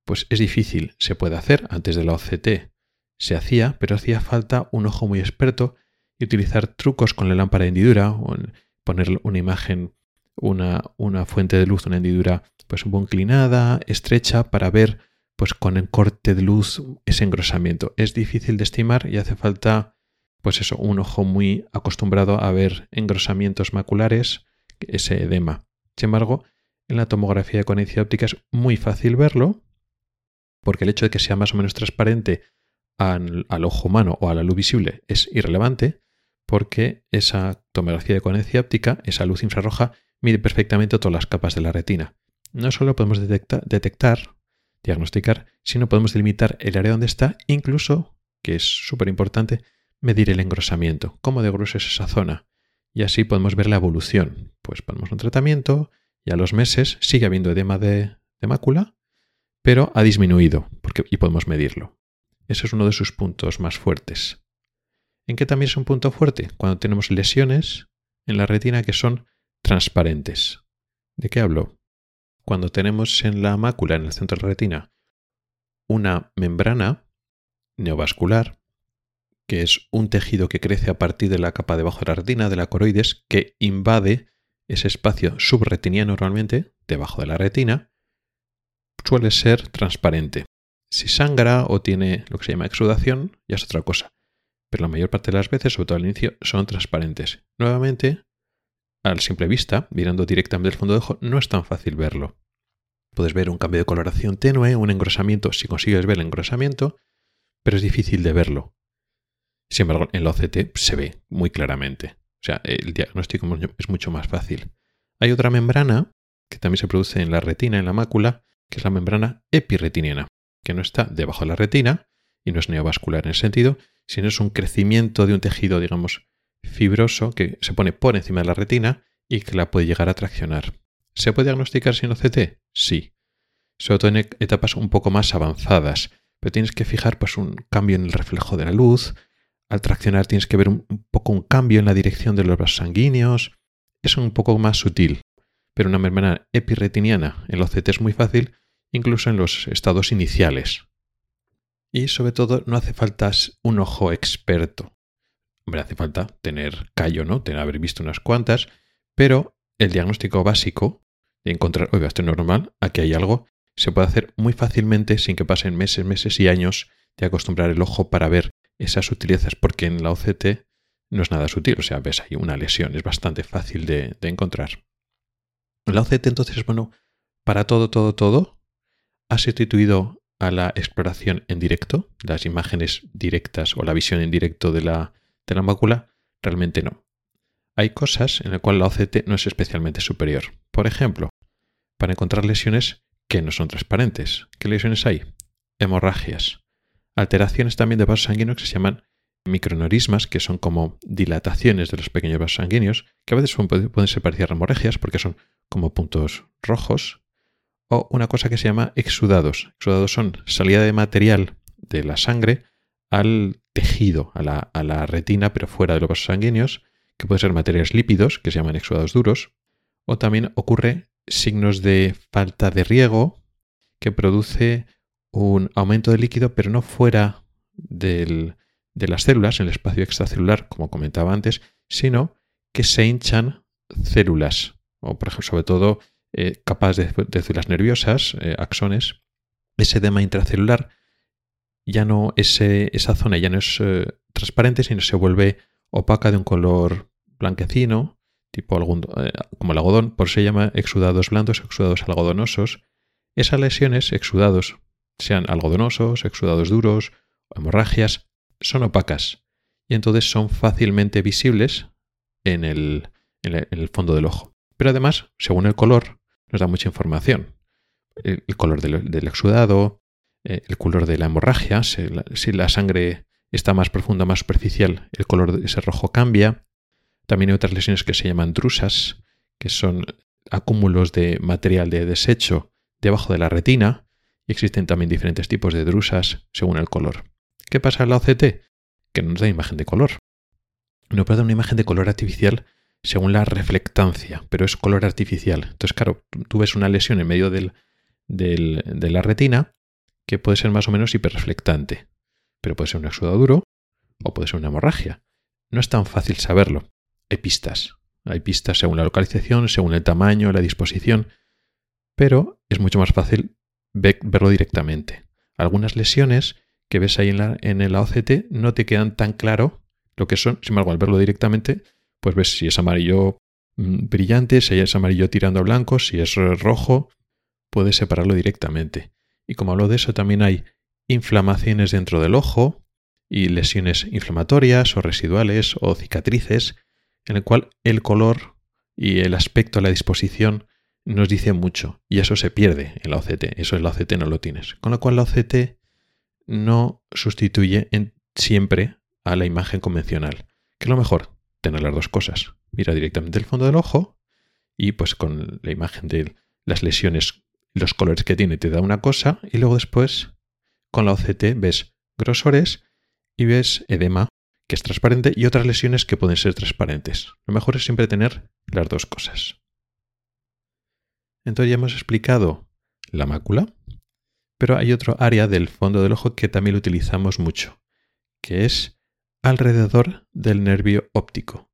Speaker 1: pues es difícil. Se puede hacer antes de la OCT. Se hacía, pero hacía falta un ojo muy experto y utilizar trucos con la lámpara de hendidura o poner una imagen, una, fuente de luz, una hendidura pues un poco inclinada, estrecha, para ver pues con el corte de luz ese engrosamiento. Es difícil de estimar y hace falta pues eso, un ojo muy acostumbrado a ver engrosamientos maculares, ese edema. Sin embargo, en la tomografía de coherencia óptica es muy fácil verlo, porque el hecho de que sea más o menos transparente al, ojo humano o a la luz visible es irrelevante, porque esa tomografía de coherencia óptica, esa luz infrarroja, mide perfectamente todas las capas de la retina. No solo podemos detectar, diagnosticar, sino podemos delimitar el área donde está, incluso, que es súper importante, medir el engrosamiento, cómo de grueso es esa zona. Y así podemos ver la evolución, pues ponemos un tratamiento y a los meses sigue habiendo edema de, mácula, pero ha disminuido porque, y podemos medirlo. Ese es uno de sus puntos más fuertes. ¿En qué también es un punto fuerte? Cuando tenemos lesiones en la retina que son transparentes. ¿De qué hablo? Cuando tenemos en la mácula, en el centro de la retina, una membrana neovascular, que es un tejido que crece a partir de la capa debajo de la retina, de la coroides, que invade ese espacio subretiniano normalmente, debajo de la retina, suele ser transparente. Si sangra o tiene lo que se llama exudación, ya es otra cosa. Pero la mayor parte de las veces, sobre todo al inicio, son transparentes. Nuevamente, al simple vista, mirando directamente el fondo de ojo, no es tan fácil verlo. Puedes ver un cambio de coloración tenue, un engrosamiento, si consigues ver el engrosamiento, pero es difícil de verlo. Sin embargo, en la OCT se ve muy claramente. O sea, el diagnóstico es mucho más fácil. Hay otra membrana que también se produce en la retina, en la mácula, que es la membrana epiretiniana, que no está debajo de la retina y no es neovascular en ese sentido, sino es un crecimiento de un tejido, digamos, fibroso que se pone por encima de la retina y que la puede llegar a traccionar. ¿Se puede diagnosticar sin OCT? Sí. Sobre todo en etapas un poco más avanzadas, pero tienes que fijar pues, un cambio en el reflejo de la luz, al traccionar tienes que ver un, poco un cambio en la dirección de los vasos sanguíneos. Es un poco más sutil, pero una membrana epiretiniana en los OCT es muy fácil, incluso en los estados iniciales. Y sobre todo no hace falta un ojo experto. Hombre, hace falta tener callo, ¿no? Tener haber visto unas cuantas, pero el diagnóstico básico de encontrar, oiga, esto es normal, aquí hay algo, se puede hacer muy fácilmente sin que pasen meses, meses y años de acostumbrar el ojo para ver esas sutilezas, porque en la OCT no es nada sutil, o sea, ves ahí una lesión, es bastante fácil de, encontrar. La OCT entonces, bueno, para todo, todo, todo, ha sustituido a la exploración en directo, las imágenes directas o la visión en directo de la, de la mácula, realmente no. Hay cosas en las cuales la OCT no es especialmente superior. Por ejemplo, para encontrar lesiones que no son transparentes. ¿Qué lesiones hay? Hemorragias alteraciones también de vasos sanguíneos que se llaman micronorismas, que son como dilataciones de los pequeños vasos sanguíneos, que a veces pueden ser parecidas a hemorragias porque son como puntos rojos, o una cosa que se llama exudados. Exudados son salida de material de la sangre al tejido, a la, a la retina, pero fuera de los vasos sanguíneos, que pueden ser materiales lípidos, que se llaman exudados duros, o también ocurre signos de falta de riego que produce un aumento de líquido, pero no fuera de las células, en el espacio extracelular, como comentaba antes, sino que se hinchan células, o por ejemplo, sobre todo eh, capas de, células nerviosas, eh, axones. Ese edema intracelular ya no, ese, esa zona ya no es eh, transparente, sino se vuelve opaca de un color blanquecino, tipo algún, como el algodón, por eso se llama exudados blandos, exudados algodonosos. Esas lesiones, exudados sean algodonosos, exudados duros hemorragias, son opacas y entonces son fácilmente visibles en el, fondo del ojo. Pero además, según el color, nos da mucha información. El, color del, exudado, eh, el color de la hemorragia, si la, si la, sangre está más profunda, más superficial, el color de ese rojo cambia. También hay otras lesiones que se llaman drusas, que son acúmulos de material de desecho debajo de la retina, y existen también diferentes tipos de drusas según el color. ¿Qué pasa en la OCT? Que no nos da imagen de color. No puede dar una imagen de color artificial según la reflectancia, pero es color artificial. Entonces, claro, tú ves una lesión en medio del, de la retina que puede ser más o menos hiperreflectante, pero puede ser un exudado duro o puede ser una hemorragia. No es tan fácil saberlo. Hay pistas. Hay pistas según la localización, según el tamaño, la disposición, pero es mucho más fácil verlo directamente. Algunas lesiones que ves ahí en la, el OCT no te quedan tan claro lo que son. Sin embargo, al verlo directamente, pues ves si es amarillo mm, brillante, si es amarillo tirando a blanco, si es rojo, puedes separarlo directamente. Y como hablo de eso, también hay inflamaciones dentro del ojo y lesiones inflamatorias o residuales o cicatrices, en el cual el color y el aspecto, la disposición nos dice mucho y eso se pierde en la OCT. Eso en la OCT no lo tienes. Con lo cual la OCT no sustituye siempre a la imagen convencional. ¿Qué es lo mejor? Tener las dos cosas. Mira directamente el fondo del ojo y pues con la imagen de las lesiones, los colores que tiene, te da una cosa y luego después con la OCT ves grosores y ves edema que es transparente y otras lesiones que pueden ser transparentes. Lo mejor es siempre tener las dos cosas. Entonces ya hemos explicado la mácula, pero hay otro área del fondo del ojo que también lo utilizamos mucho, que es alrededor del nervio óptico.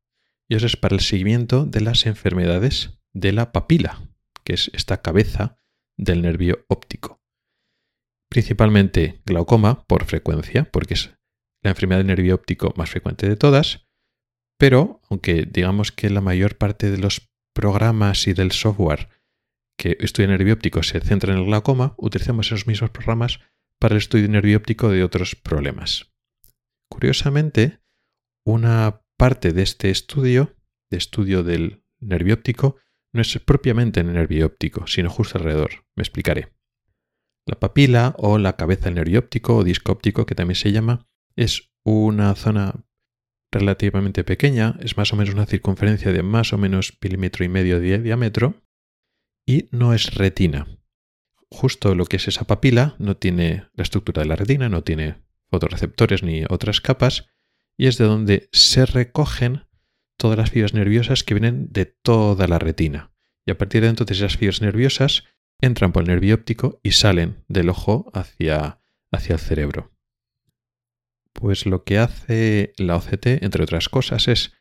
Speaker 1: Y eso es para el seguimiento de las enfermedades de la papila, que es esta cabeza del nervio óptico. Principalmente glaucoma por frecuencia, porque es la enfermedad del nervio óptico más frecuente de todas, pero aunque digamos que la mayor parte de los programas y del software que estudia nervio óptico se centra en el glaucoma, utilizamos esos mismos programas para el estudio nervio óptico de otros problemas. Curiosamente, una parte de este estudio, de estudio del nervio óptico, no es propiamente en el nervio óptico, sino justo alrededor. Me explicaré. La papila o la cabeza del nervio óptico o disco óptico, que también se llama, es una zona relativamente pequeña, es más o menos una circunferencia de más o menos milímetro y medio de diámetro y no es retina. Justo lo que es esa papila no tiene la estructura de la retina, no tiene fotorreceptores ni otras capas y es de donde se recogen todas las fibras nerviosas que vienen de toda la retina. Y a partir de entonces esas fibras nerviosas entran por el nervio óptico y salen del ojo hacia, hacia el cerebro. Pues lo que hace la OCT, entre otras cosas, es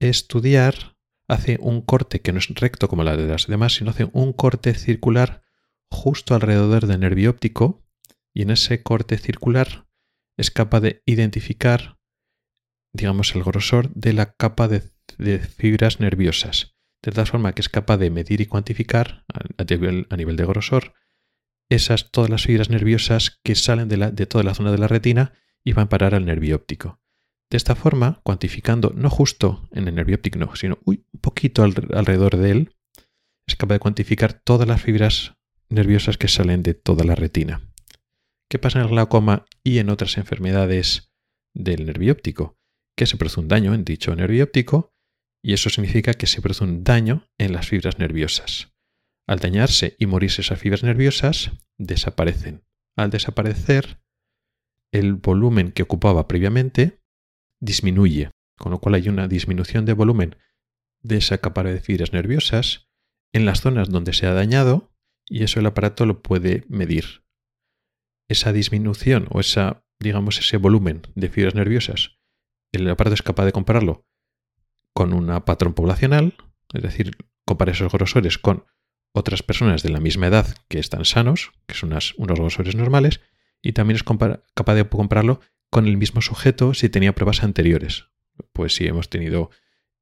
Speaker 1: estudiar, hace un corte que no es recto como la de las demás, sino hace un corte circular justo alrededor del nervio óptico y en ese corte circular es capaz de identificar, digamos, el grosor de la capa de, fibras nerviosas, de tal forma que es capaz de medir y cuantificar a, nivel, de grosor esas todas las fibras nerviosas que salen de, de toda la zona de la retina y van a parar al nervio óptico. De esta forma, cuantificando no justo en el nervio óptico, sino un poquito alrededor de él, es capaz de cuantificar todas las fibras nerviosas que salen de toda la retina. ¿Qué pasa en el glaucoma y en otras enfermedades del nervio óptico? Que se produce un daño en dicho nervio óptico y eso significa que se produce un daño en las fibras nerviosas. Al dañarse y morirse esas fibras nerviosas, desaparecen. Al desaparecer, el volumen que ocupaba previamente disminuye, con lo cual hay una disminución de volumen de esa capa de fibras nerviosas en las zonas donde se ha dañado y eso el aparato lo puede medir. Esa disminución o esa, digamos, ese volumen de fibras nerviosas, el aparato es capaz de compararlo con una patrón poblacional, es decir, comparar esos grosores con otras personas de la misma edad que están sanos, que son unos grosores normales, y también es capaz de compararlo con el mismo sujeto si tenía pruebas anteriores. Pues si hemos tenido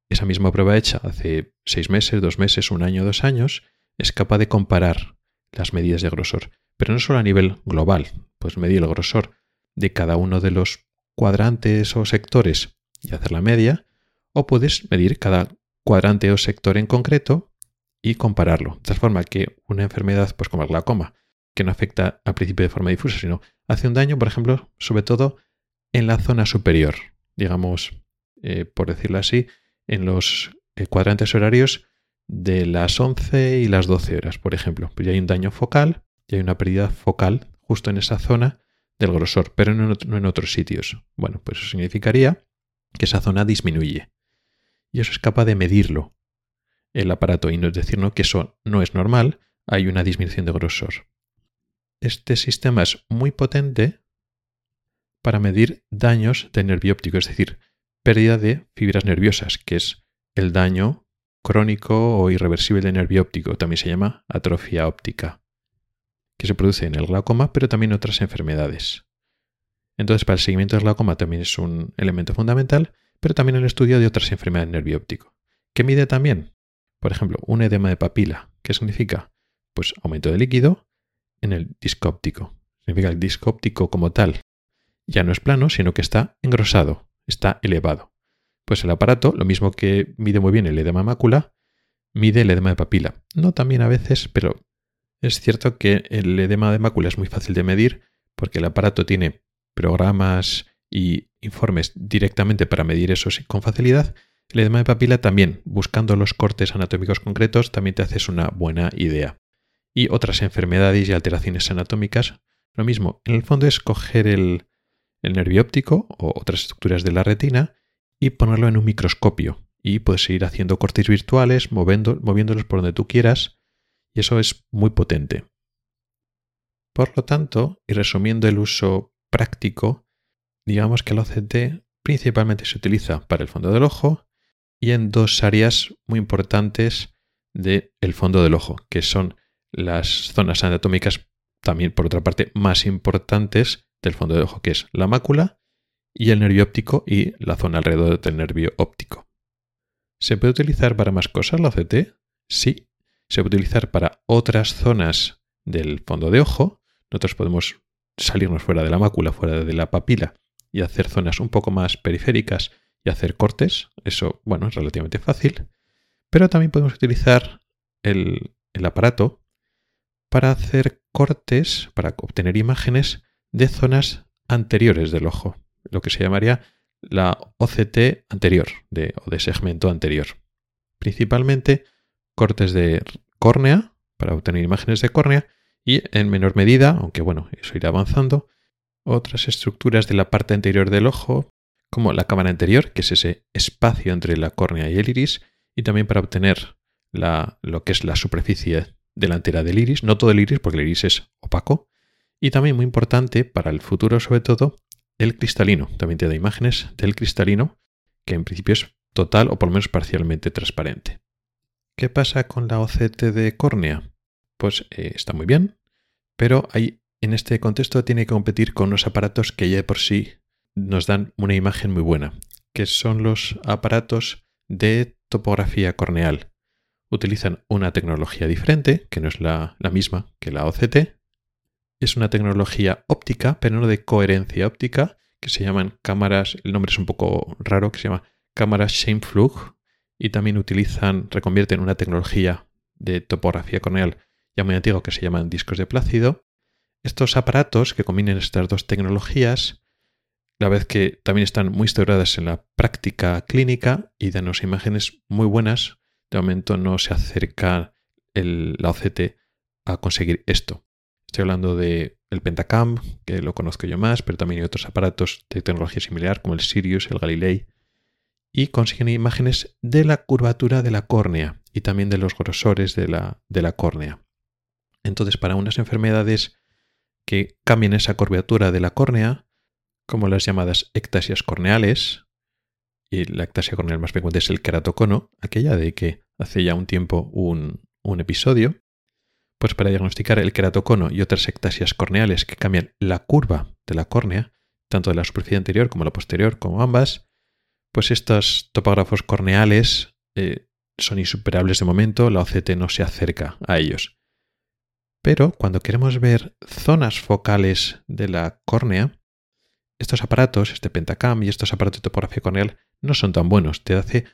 Speaker 1: esa misma prueba hecha hace seis meses, dos meses, un año, dos años, es capaz de comparar las medidas de grosor. Pero no solo a nivel global, pues medir el grosor de cada uno de los cuadrantes o sectores y hacer la media, o puedes medir cada cuadrante o sector en concreto y compararlo. De tal forma que una enfermedad, pues como el glaucoma, que no afecta al principio de forma difusa, sino hace un daño, por ejemplo, sobre todo en la zona superior, digamos, eh, por decirlo así, en los eh, cuadrantes horarios de las 11 y las 12 horas, por ejemplo. Pues ya hay un daño focal y hay una pérdida focal justo en esa zona del grosor, pero no en otros sitios. Bueno, pues eso significaría que esa zona disminuye. Y eso es capaz de medirlo el aparato y no es decir que eso no es normal, hay una disminución de grosor este sistema es muy potente para medir daños de nervio óptico, es decir, pérdida de fibras nerviosas, que es el daño crónico o irreversible de nervio óptico, también se llama atrofia óptica, que se produce en el glaucoma, pero también en otras enfermedades. Entonces, para el seguimiento del glaucoma también es un elemento fundamental, pero también el estudio de otras enfermedades del nervio óptico. ¿Qué mide también? Por ejemplo, un edema de papila. ¿Qué significa? Pues aumento de líquido en el disco óptico. Significa el disco óptico como tal ya no es plano, sino que está engrosado, está elevado. Pues el aparato, lo mismo que mide muy bien el edema de mácula, mide el edema de papila. No también a veces, pero es cierto que el edema de mácula es muy fácil de medir porque el aparato tiene programas y informes directamente para medir eso con facilidad, El edema de papila también, buscando los cortes anatómicos concretos, también te haces una buena idea. Y otras enfermedades y alteraciones anatómicas, lo mismo, en el fondo es coger el, el nervio óptico o otras estructuras de la retina y ponerlo en un microscopio. Y puedes ir haciendo cortes virtuales, moviéndolos por donde tú quieras, y eso es muy potente. Por lo tanto, y resumiendo el uso práctico, digamos que el OCT principalmente se utiliza para el fondo del ojo y en dos áreas muy importantes del fondo del ojo, que son las zonas anatómicas también por otra parte más importantes del fondo del ojo, que es la mácula y el nervio óptico y la zona alrededor del nervio óptico. ¿Se puede utilizar para más cosas la OCT? Sí. Se puede utilizar para otras zonas del fondo de ojo. Nosotros podemos salirnos fuera de la mácula, fuera de la papila y hacer zonas un poco más periféricas y hacer cortes. Eso, bueno, es relativamente fácil. Pero también podemos utilizar el, el aparato para hacer cortes, para obtener imágenes de zonas anteriores del ojo, lo que se llamaría la OCT anterior o de segmento anterior. Principalmente cortes de córnea, para obtener imágenes de córnea, y en menor medida, aunque bueno, eso irá avanzando, otras estructuras de la parte anterior del ojo, como la cámara anterior, que es ese espacio entre la córnea y el iris, y también para obtener la, lo que es la superficie delantera del iris, no todo el iris porque el iris es opaco, y también muy importante para el futuro sobre todo, el cristalino. También te da imágenes del cristalino, que en principio es total o por lo menos parcialmente transparente. ¿Qué pasa con la OCT de córnea? Pues eh, está muy bien, pero en este contexto tiene que competir con unos aparatos que ya por sí nos dan una imagen muy buena, que son los aparatos de topografía corneal utilizan una tecnología diferente, que no es la, misma que la OCT. Es una tecnología óptica, pero no de coherencia óptica, que se llaman cámaras, el nombre es un poco raro, que se llama cámaras Scheimpflug, y también utilizan, reconvierten una tecnología de topografía corneal ya muy antigua que se llaman discos de plácido. Estos aparatos que combinen estas dos tecnologías, la vez que también están muy instauradas en la práctica clínica y dan imágenes muy buenas de momento no se acerca la OCT a conseguir esto. Estoy hablando del el Pentacam, que lo conozco yo más, pero también hay otros aparatos de tecnología similar como el Sirius, el Galilei, y consiguen imágenes de la curvatura de la córnea y también de los grosores de la, de la córnea. Entonces, para unas enfermedades que cambien esa curvatura de la córnea, como las llamadas ectasias corneales, y la ectasia corneal más frecuente es el keratocono, aquella de que hace ya un tiempo un, episodio, pues para diagnosticar el keratocono y otras ectasias corneales que cambian la curva de la córnea, tanto de la superficie anterior como la posterior, como ambas, pues estos topógrafos corneales eh, son insuperables de momento, la OCT no se acerca a ellos. Pero cuando queremos ver zonas focales de la córnea, estos aparatos, este Pentacam y estos aparatos de topografía corneal, no son tan buenos. Te hace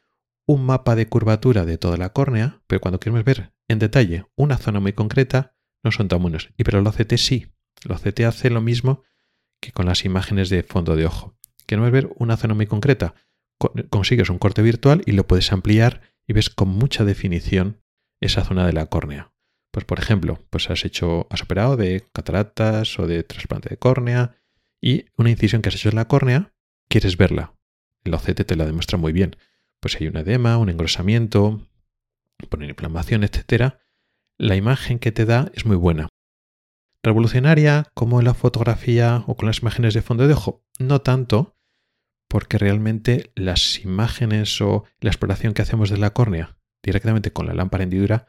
Speaker 1: un mapa de curvatura de toda la córnea, pero cuando queremos ver en detalle una zona muy concreta, no son tan buenos. Y pero el OCT sí. El OCT hace lo mismo que con las imágenes de fondo de ojo. Queremos ver una zona muy concreta. Consigues un corte virtual y lo puedes ampliar y ves con mucha definición esa zona de la córnea. Pues por ejemplo, pues has hecho, has operado de cataratas o de trasplante de córnea y una incisión que has hecho en la córnea, quieres verla el OCT te la demuestra muy bien. Pues hay un edema, un engrosamiento, poner inflamación, etc. La imagen que te da es muy buena. Revolucionaria como en la fotografía o con las imágenes de fondo de ojo, no tanto, porque realmente las imágenes o la exploración que hacemos de la córnea directamente con la lámpara hendidura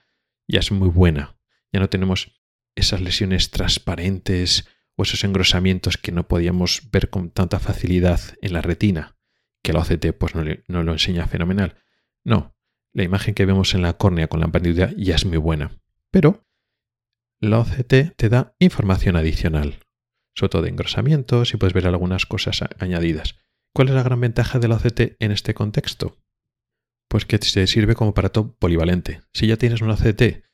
Speaker 1: ya es muy buena. Ya no tenemos esas lesiones transparentes o esos engrosamientos que no podíamos ver con tanta facilidad en la retina que la OCT pues no, lo enseña fenomenal. No, la imagen que vemos en la córnea con la amplitude ya es muy buena. Pero la OCT te da información adicional, sobre todo de engrosamientos y puedes ver algunas cosas añadidas. ¿Cuál es la gran ventaja de la OCT en este contexto? Pues que te sirve como aparato polivalente. Si ya tienes una OCT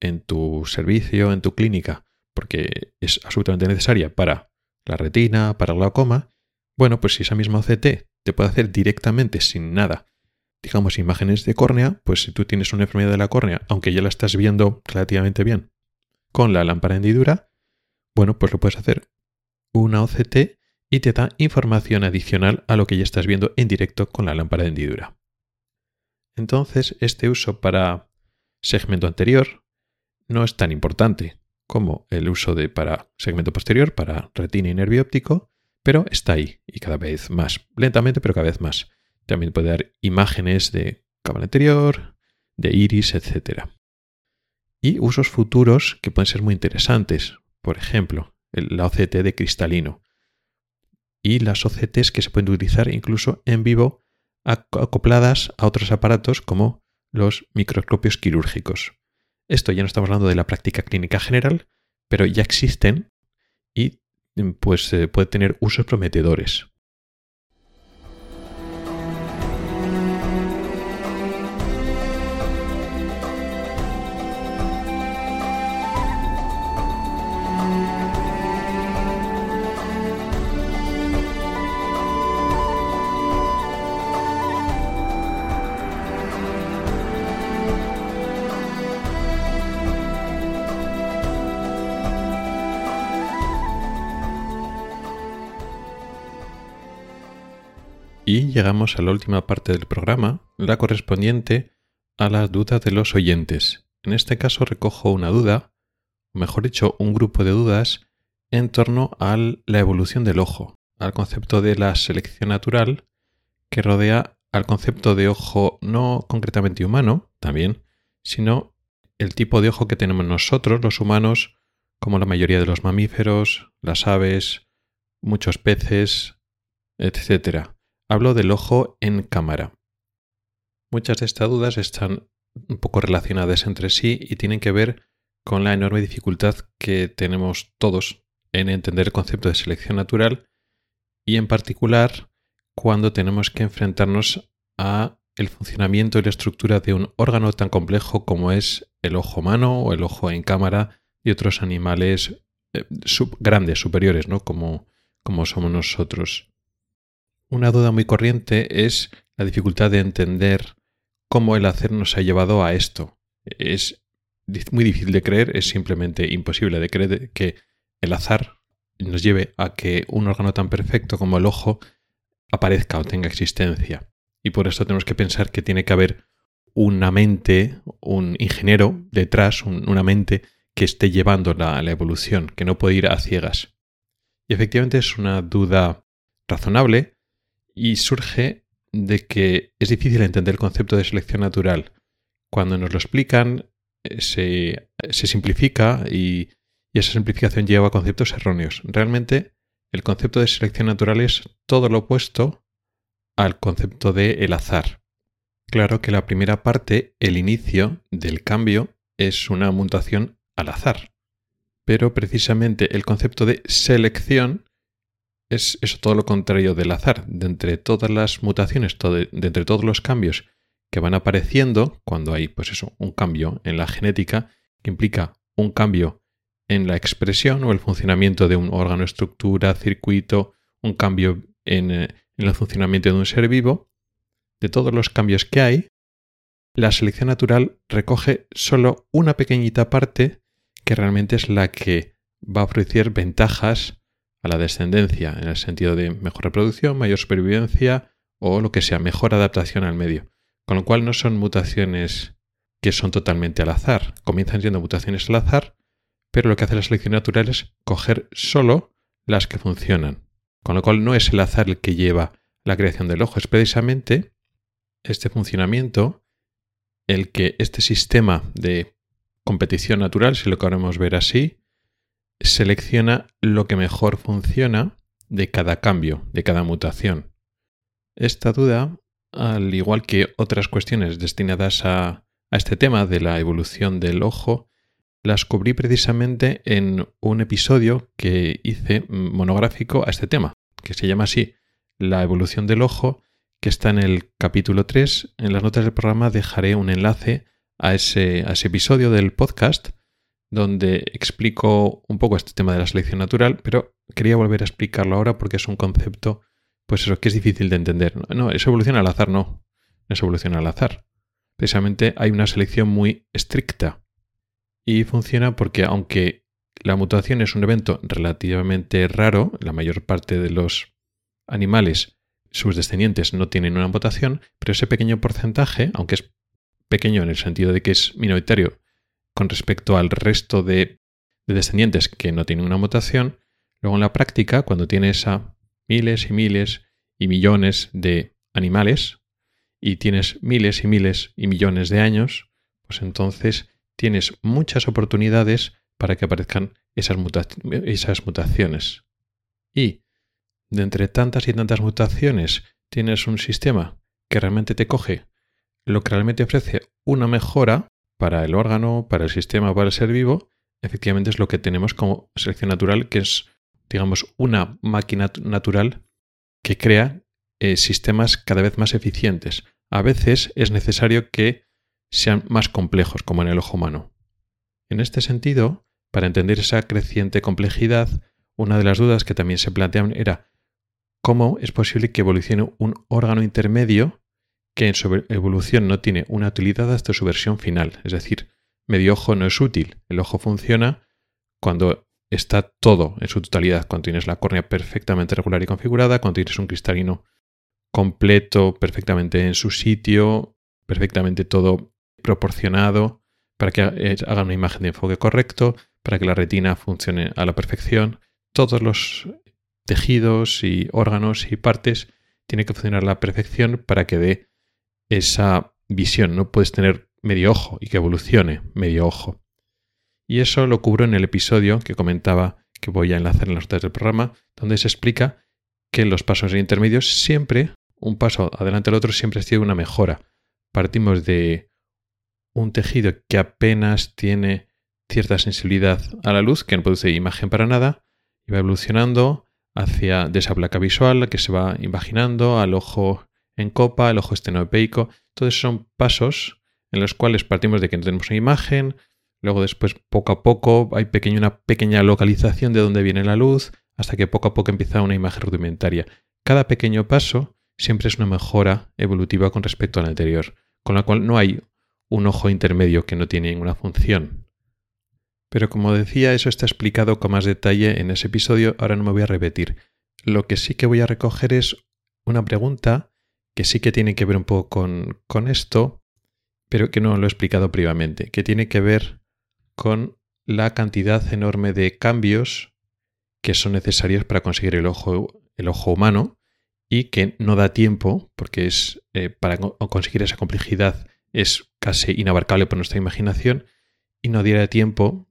Speaker 1: en tu servicio, en tu clínica, porque es absolutamente necesaria para la retina, para el glaucoma, bueno, pues si esa misma OCT te puede hacer directamente sin nada digamos, imágenes de córnea, pues si tú tienes una enfermedad de la córnea, aunque ya la estás viendo relativamente bien con la lámpara hendidura, bueno, pues lo puedes hacer una OCT y te da información adicional a lo que ya estás viendo en directo con la lámpara de hendidura. Entonces, este uso para segmento anterior no es tan importante como el uso de para segmento posterior, para retina y nervio óptico, pero está ahí y cada vez más, lentamente, pero cada vez más. También puede dar imágenes de cámara anterior, de iris, etc. Y usos futuros que pueden ser muy interesantes. Por ejemplo, la OCT de cristalino. Y las OCTs que se pueden utilizar incluso en vivo acopladas a otros aparatos como los microscopios quirúrgicos. Esto ya no estamos hablando de la práctica clínica general, pero ya existen pues eh, puede tener usos prometedores. Y llegamos a la última parte del programa, la correspondiente a las dudas de los oyentes. En este caso recojo una duda, mejor dicho, un grupo de dudas en torno a la evolución del ojo, al concepto de la selección natural que rodea al concepto de ojo no concretamente humano, también, sino el tipo de ojo que tenemos nosotros, los humanos, como la mayoría de los mamíferos, las aves, muchos peces, etc. Hablo del ojo en cámara. Muchas de estas dudas están un poco relacionadas entre sí y tienen que ver con la enorme dificultad que tenemos todos en entender el concepto de selección natural y en particular cuando tenemos que enfrentarnos a el funcionamiento y la estructura de un órgano tan complejo como es el ojo humano o el ojo en cámara y otros animales eh, grandes, superiores, ¿no? Como, como somos nosotros. Una duda muy corriente es la dificultad de entender cómo el hacer nos ha llevado a esto. Es muy difícil de creer, es simplemente imposible de creer que el azar nos lleve a que un órgano tan perfecto como el ojo aparezca o tenga existencia. Y por esto tenemos que pensar que tiene que haber una mente, un ingeniero detrás, una mente que esté llevando la, la evolución, que no puede ir a ciegas. Y efectivamente es una duda razonable, y surge de que es difícil entender el concepto de selección natural. Cuando nos lo explican, eh, se, simplifica y, esa simplificación lleva a conceptos erróneos. Realmente, el concepto de selección natural es todo lo opuesto al concepto de el azar. Claro que la primera parte, el inicio del cambio, es una mutación al azar. Pero precisamente el concepto de selección es eso todo lo contrario del azar. De entre todas las mutaciones, de, entre todos los cambios que van apareciendo, cuando hay, pues eso, un cambio en la genética que implica un cambio en la expresión o el funcionamiento de un órgano, estructura, circuito, un cambio en, eh, en el funcionamiento de un ser vivo, de todos los cambios que hay, la selección natural recoge solo una pequeñita parte que realmente es la que va a ofrecer ventajas a la descendencia en el sentido de mejor reproducción, mayor supervivencia o lo que sea, mejor adaptación al medio. Con lo cual no son mutaciones que son totalmente al azar. Comienzan siendo mutaciones al azar, pero lo que hace la selección natural es coger solo las que funcionan. Con lo cual no es el azar el que lleva la creación del ojo, es precisamente este funcionamiento el que este sistema de competición natural, si lo queremos ver así, selecciona lo que mejor funciona de cada cambio, de cada mutación. Esta duda, al igual que otras cuestiones destinadas a, este tema de la evolución del ojo, las cubrí precisamente en un episodio que hice monográfico a este tema, que se llama así, La evolución del ojo, que está en el capítulo 3. En las notas del programa dejaré un enlace a ese, a ese episodio del podcast donde explico un poco este tema de la selección natural, pero quería volver a explicarlo ahora porque es un concepto, pues eso, que es difícil de entender. No, es evolución al azar, no. es evolución al azar. Precisamente hay una selección muy estricta y funciona porque aunque la mutación es un evento relativamente raro, la mayor parte de los animales, sus descendientes no tienen una mutación, pero ese pequeño porcentaje, aunque es pequeño en el sentido de que es minoritario con respecto al resto de, descendientes que no tienen una mutación, luego en la práctica, cuando tienes a miles y miles y millones de animales y tienes miles y miles y millones de años, pues entonces tienes muchas oportunidades para que aparezcan esas, esas mutaciones. Y de entre tantas y tantas mutaciones tienes un sistema que realmente te coge lo que realmente ofrece una mejora para el órgano, para el sistema, para el ser vivo, efectivamente es lo que tenemos como selección natural, que es, digamos, una máquina natural que crea eh, sistemas cada vez más eficientes. A veces es necesario que sean más complejos, como en el ojo humano. En este sentido, para entender esa creciente complejidad, una de las dudas que también se planteaban era cómo es posible que evolucione un órgano intermedio que en su evolución no tiene una utilidad hasta su versión final. Es decir, medio ojo no es útil. El ojo funciona cuando está todo en su totalidad, cuando tienes la córnea perfectamente regular y configurada, cuando tienes un cristalino completo, perfectamente en su sitio, perfectamente todo proporcionado, para que haga una imagen de enfoque correcto, para que la retina funcione a la perfección. Todos los tejidos y órganos y partes tienen que funcionar a la perfección para que dé esa visión. No puedes tener medio ojo y que evolucione medio ojo. Y eso lo cubro en el episodio que comentaba que voy a enlazar en las notas del programa, donde se explica que los pasos intermedios siempre, un paso adelante al otro, siempre ha sido una mejora. Partimos de un tejido que apenas tiene cierta sensibilidad a la luz, que no produce imagen para nada, y va evolucionando hacia de esa placa visual que se va imaginando al ojo en copa, el ojo estenopeico. Todos son pasos en los cuales partimos de que no tenemos una imagen, luego después poco a poco hay una pequeña localización de dónde viene la luz, hasta que poco a poco empieza una imagen rudimentaria. Cada pequeño paso siempre es una mejora evolutiva con respecto al anterior, con la cual no hay un ojo intermedio que no tiene ninguna función. Pero como decía, eso está explicado con más detalle en ese episodio, ahora no me voy a repetir. Lo que sí que voy a recoger es una pregunta que sí que tiene que ver un poco con, con esto, pero que no lo he explicado previamente, que tiene que ver con la cantidad enorme de cambios que son necesarios para conseguir el ojo, el ojo humano y que no da tiempo, porque es eh, para conseguir esa complejidad es casi inabarcable por nuestra imaginación, y no diera tiempo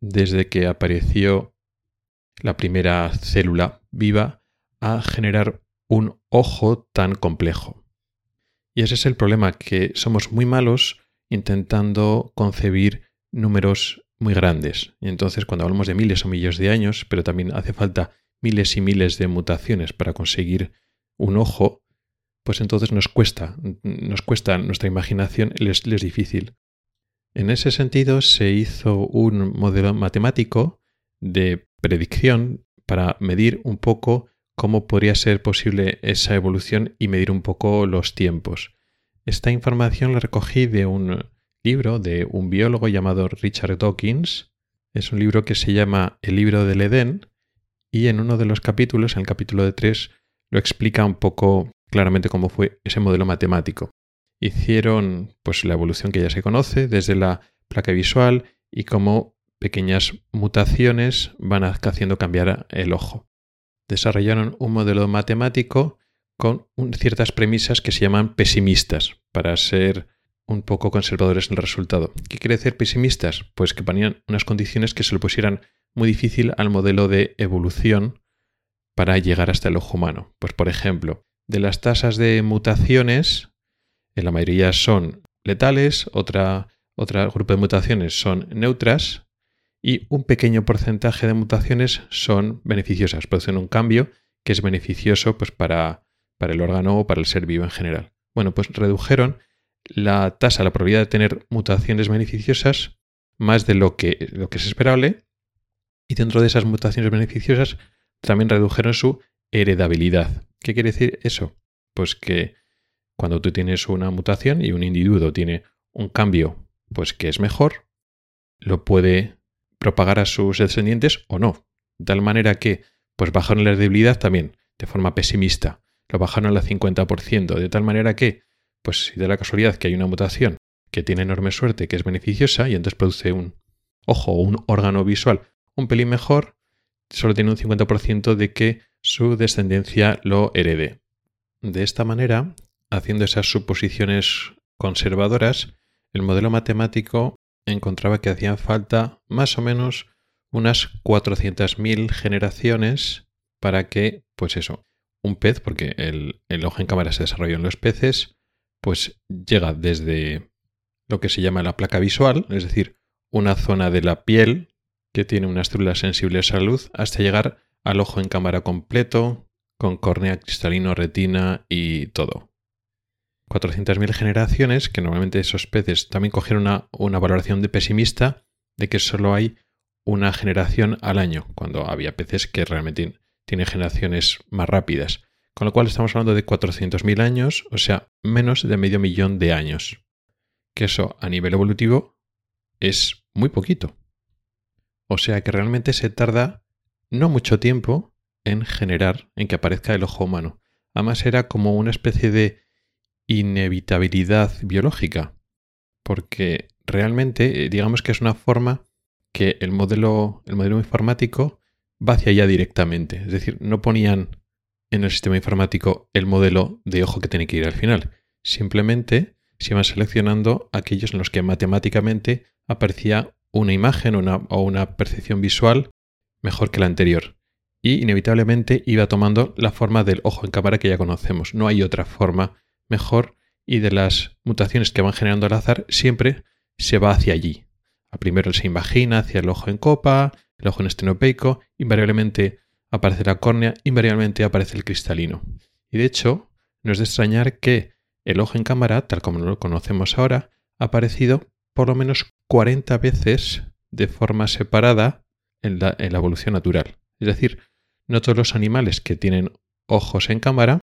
Speaker 1: desde que apareció la primera célula viva a generar un ojo tan complejo. Y ese es el problema, que somos muy malos intentando concebir números muy grandes. Y entonces cuando hablamos de miles o millones de años, pero también hace falta miles y miles de mutaciones para conseguir un ojo, pues entonces nos cuesta, nos cuesta nuestra imaginación, les, es difícil. En ese sentido se hizo un modelo matemático de predicción para medir un poco cómo podría ser posible esa evolución y medir un poco los tiempos. Esta información la recogí de un libro de un biólogo llamado Richard Dawkins. Es un libro que se llama El libro del Edén y en uno de los capítulos, en el capítulo de 3, lo explica un poco claramente cómo fue ese modelo matemático. Hicieron pues la evolución que ya se conoce desde la placa visual y cómo pequeñas mutaciones van haciendo cambiar el ojo desarrollaron un modelo matemático con ciertas premisas que se llaman pesimistas, para ser un poco conservadores en el resultado. ¿Qué quiere decir pesimistas? Pues que ponían unas condiciones que se lo pusieran muy difícil al modelo de evolución para llegar hasta el ojo humano. Pues por ejemplo, de las tasas de mutaciones, en la mayoría son letales, otra, otro grupo de mutaciones son neutras y un pequeño porcentaje de mutaciones son beneficiosas, producen un cambio que es beneficioso pues, para, para el órgano o para el ser vivo en general. Bueno, pues redujeron la tasa, la probabilidad de tener mutaciones beneficiosas más de lo que, lo que es esperable y dentro de esas mutaciones beneficiosas también redujeron su heredabilidad. ¿Qué quiere decir eso? Pues que cuando tú tienes una mutación y un individuo tiene un cambio, pues que es mejor, lo puede propagar a sus descendientes o no. De tal manera que, pues bajaron la debilidad también, de forma pesimista. Lo bajaron al 50%, de tal manera que, pues si da la casualidad que hay una mutación que tiene enorme suerte, que es beneficiosa, y entonces produce un ojo o un órgano visual un pelín mejor, solo tiene un 50% de que su descendencia lo herede. De esta manera, haciendo esas suposiciones conservadoras, el modelo matemático encontraba que hacían falta más o menos unas 400.000 generaciones para que, pues eso, un pez, porque el, el, ojo en cámara se desarrolló en los peces, pues llega desde lo que se llama la placa visual, es decir, una zona de la piel que tiene unas células sensibles a la luz, hasta llegar al ojo en cámara completo, con córnea, cristalino, retina y todo. 400.000 generaciones, que normalmente esos peces también cogieron una, una valoración de pesimista de que solo hay una generación al año, cuando había peces que realmente tienen generaciones más rápidas. Con lo cual estamos hablando de 400.000 años, o sea, menos de medio millón de años. Que eso a nivel evolutivo es muy poquito. O sea que realmente se tarda no mucho tiempo en generar, en que aparezca el ojo humano. Además era como una especie de inevitabilidad biológica, porque realmente eh, digamos que es una forma que el modelo, el modelo informático va hacia allá directamente. Es decir, no ponían en el sistema informático el modelo de ojo que tiene que ir al final. Simplemente se iban seleccionando aquellos en los que matemáticamente aparecía una imagen o una percepción visual mejor que la anterior. Y inevitablemente iba tomando la forma del ojo en cámara que ya conocemos. No hay otra forma mejor y de las mutaciones que van generando al azar siempre se va hacia allí. A primero se imagina hacia el ojo en copa, el ojo en estenopeico, invariablemente aparece la córnea, invariablemente aparece el cristalino. Y de hecho, no es de extrañar que el ojo en cámara, tal como lo conocemos ahora, ha aparecido por lo menos 40 veces de forma separada en la, en la evolución natural. Es decir, no todos los animales que tienen ojos en cámara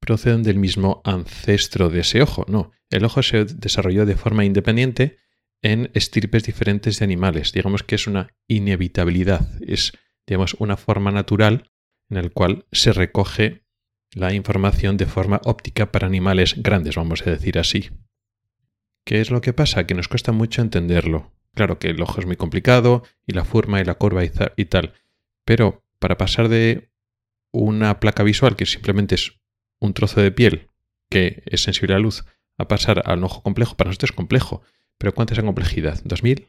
Speaker 1: proceden del mismo ancestro de ese ojo. No, el ojo se desarrolló de forma independiente en estirpes diferentes de animales. Digamos que es una inevitabilidad, es digamos, una forma natural en la cual se recoge la información de forma óptica para animales grandes, vamos a decir así. ¿Qué es lo que pasa? Que nos cuesta mucho entenderlo. Claro que el ojo es muy complicado y la forma y la curva y, tal, pero para pasar de una placa visual que simplemente es un trozo de piel que es sensible a la luz a pasar al ojo complejo, para nosotros es complejo. Pero ¿cuánta es la complejidad? ¿2.000?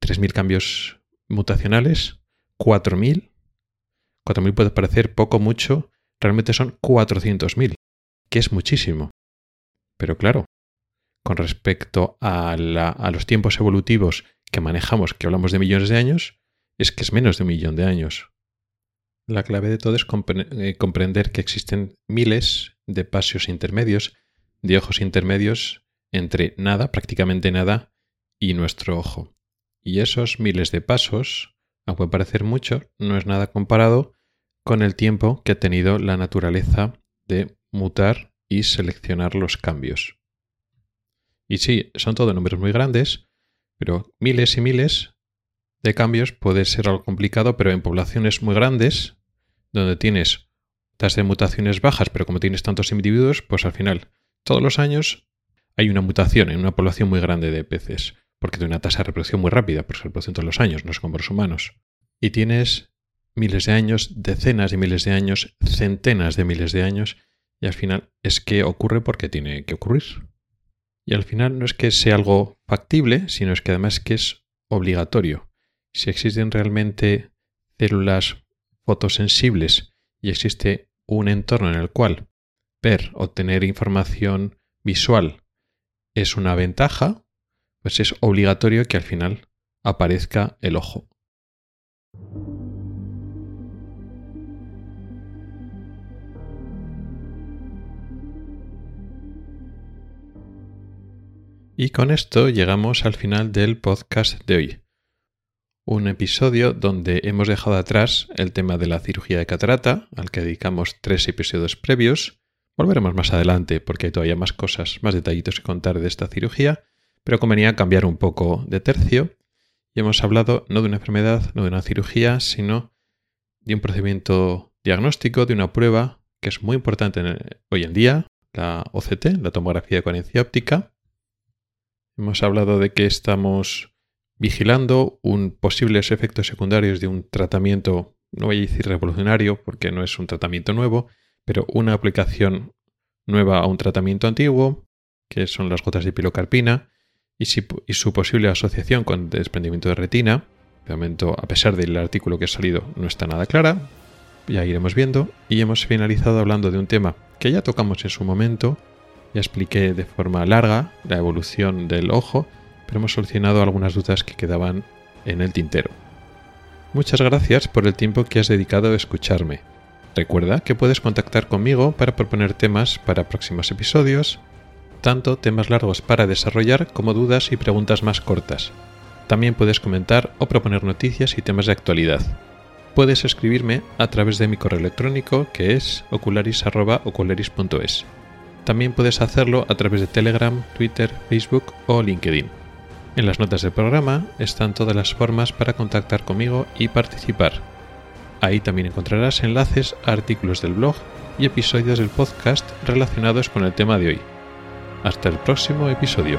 Speaker 1: ¿3.000 cambios mutacionales? ¿4.000? 4.000 puede parecer poco, mucho. Realmente son 400.000, que es muchísimo. Pero claro, con respecto a, a, los tiempos evolutivos que manejamos, que hablamos de millones de años, es que es menos de un millón de años. La clave de todo es eh, comprender que existen miles de pasos intermedios, de ojos intermedios entre nada, prácticamente nada, y nuestro ojo. Y esos miles de pasos, aunque parecer mucho, no es nada comparado con el tiempo que ha tenido la naturaleza de mutar y seleccionar los cambios. Y sí, son todos números muy grandes, pero miles y miles de cambios puede ser algo complicado, pero en poblaciones muy grandes, donde tienes tasas de mutaciones bajas, pero como tienes tantos individuos, pues al final, todos los años hay una mutación en una población muy grande de peces, porque tiene una tasa de reproducción muy rápida, porque se reproducen todos los años, no es como los humanos. Y tienes miles de años, decenas de miles de años, centenas de miles de años, y al final es que ocurre porque tiene que ocurrir. Y al final no es que sea algo factible, sino es que además que es obligatorio. Si existen realmente células fotosensibles y existe un entorno en el cual ver, obtener información visual es una ventaja, pues es obligatorio que al final aparezca el ojo. Y con esto llegamos al final del podcast de hoy un episodio donde hemos dejado atrás el tema de la cirugía de catarata, al que dedicamos tres episodios previos, Volveremos más adelante porque hay todavía más cosas, más detallitos que contar de esta cirugía, pero convenía cambiar un poco de tercio y hemos hablado no de una enfermedad, no de una cirugía, sino de un procedimiento diagnóstico, de una prueba que es muy importante hoy en día, la OCT, la tomografía de coherencia óptica. Hemos hablado de que estamos vigilando un posibles efectos secundarios de un tratamiento, no voy a decir revolucionario porque no es un tratamiento nuevo, pero una aplicación nueva a un tratamiento antiguo, que son las gotas de pilocarpina, y, su posible asociación con desprendimiento de retina. De momento, a pesar del artículo que ha salido, no está nada clara. Ya iremos viendo. Y hemos finalizado hablando de un tema que ya tocamos en su momento. Ya expliqué de forma larga la evolución del ojo, pero hemos solucionado algunas dudas que quedaban en el tintero. Muchas gracias por el tiempo que has dedicado a escucharme. Recuerda que puedes contactar conmigo para proponer temas para próximos episodios, tanto temas largos para desarrollar como dudas y preguntas más cortas. También puedes comentar o proponer noticias y temas de actualidad. Puedes escribirme a través de mi correo electrónico que es ocularis.ocularis.es. También puedes hacerlo a través de Telegram, Twitter, Facebook o LinkedIn. En las notas del programa están todas las formas para contactar conmigo y participar. Ahí también encontrarás enlaces a artículos del blog y episodios del podcast relacionados con el tema de hoy. Hasta el próximo episodio.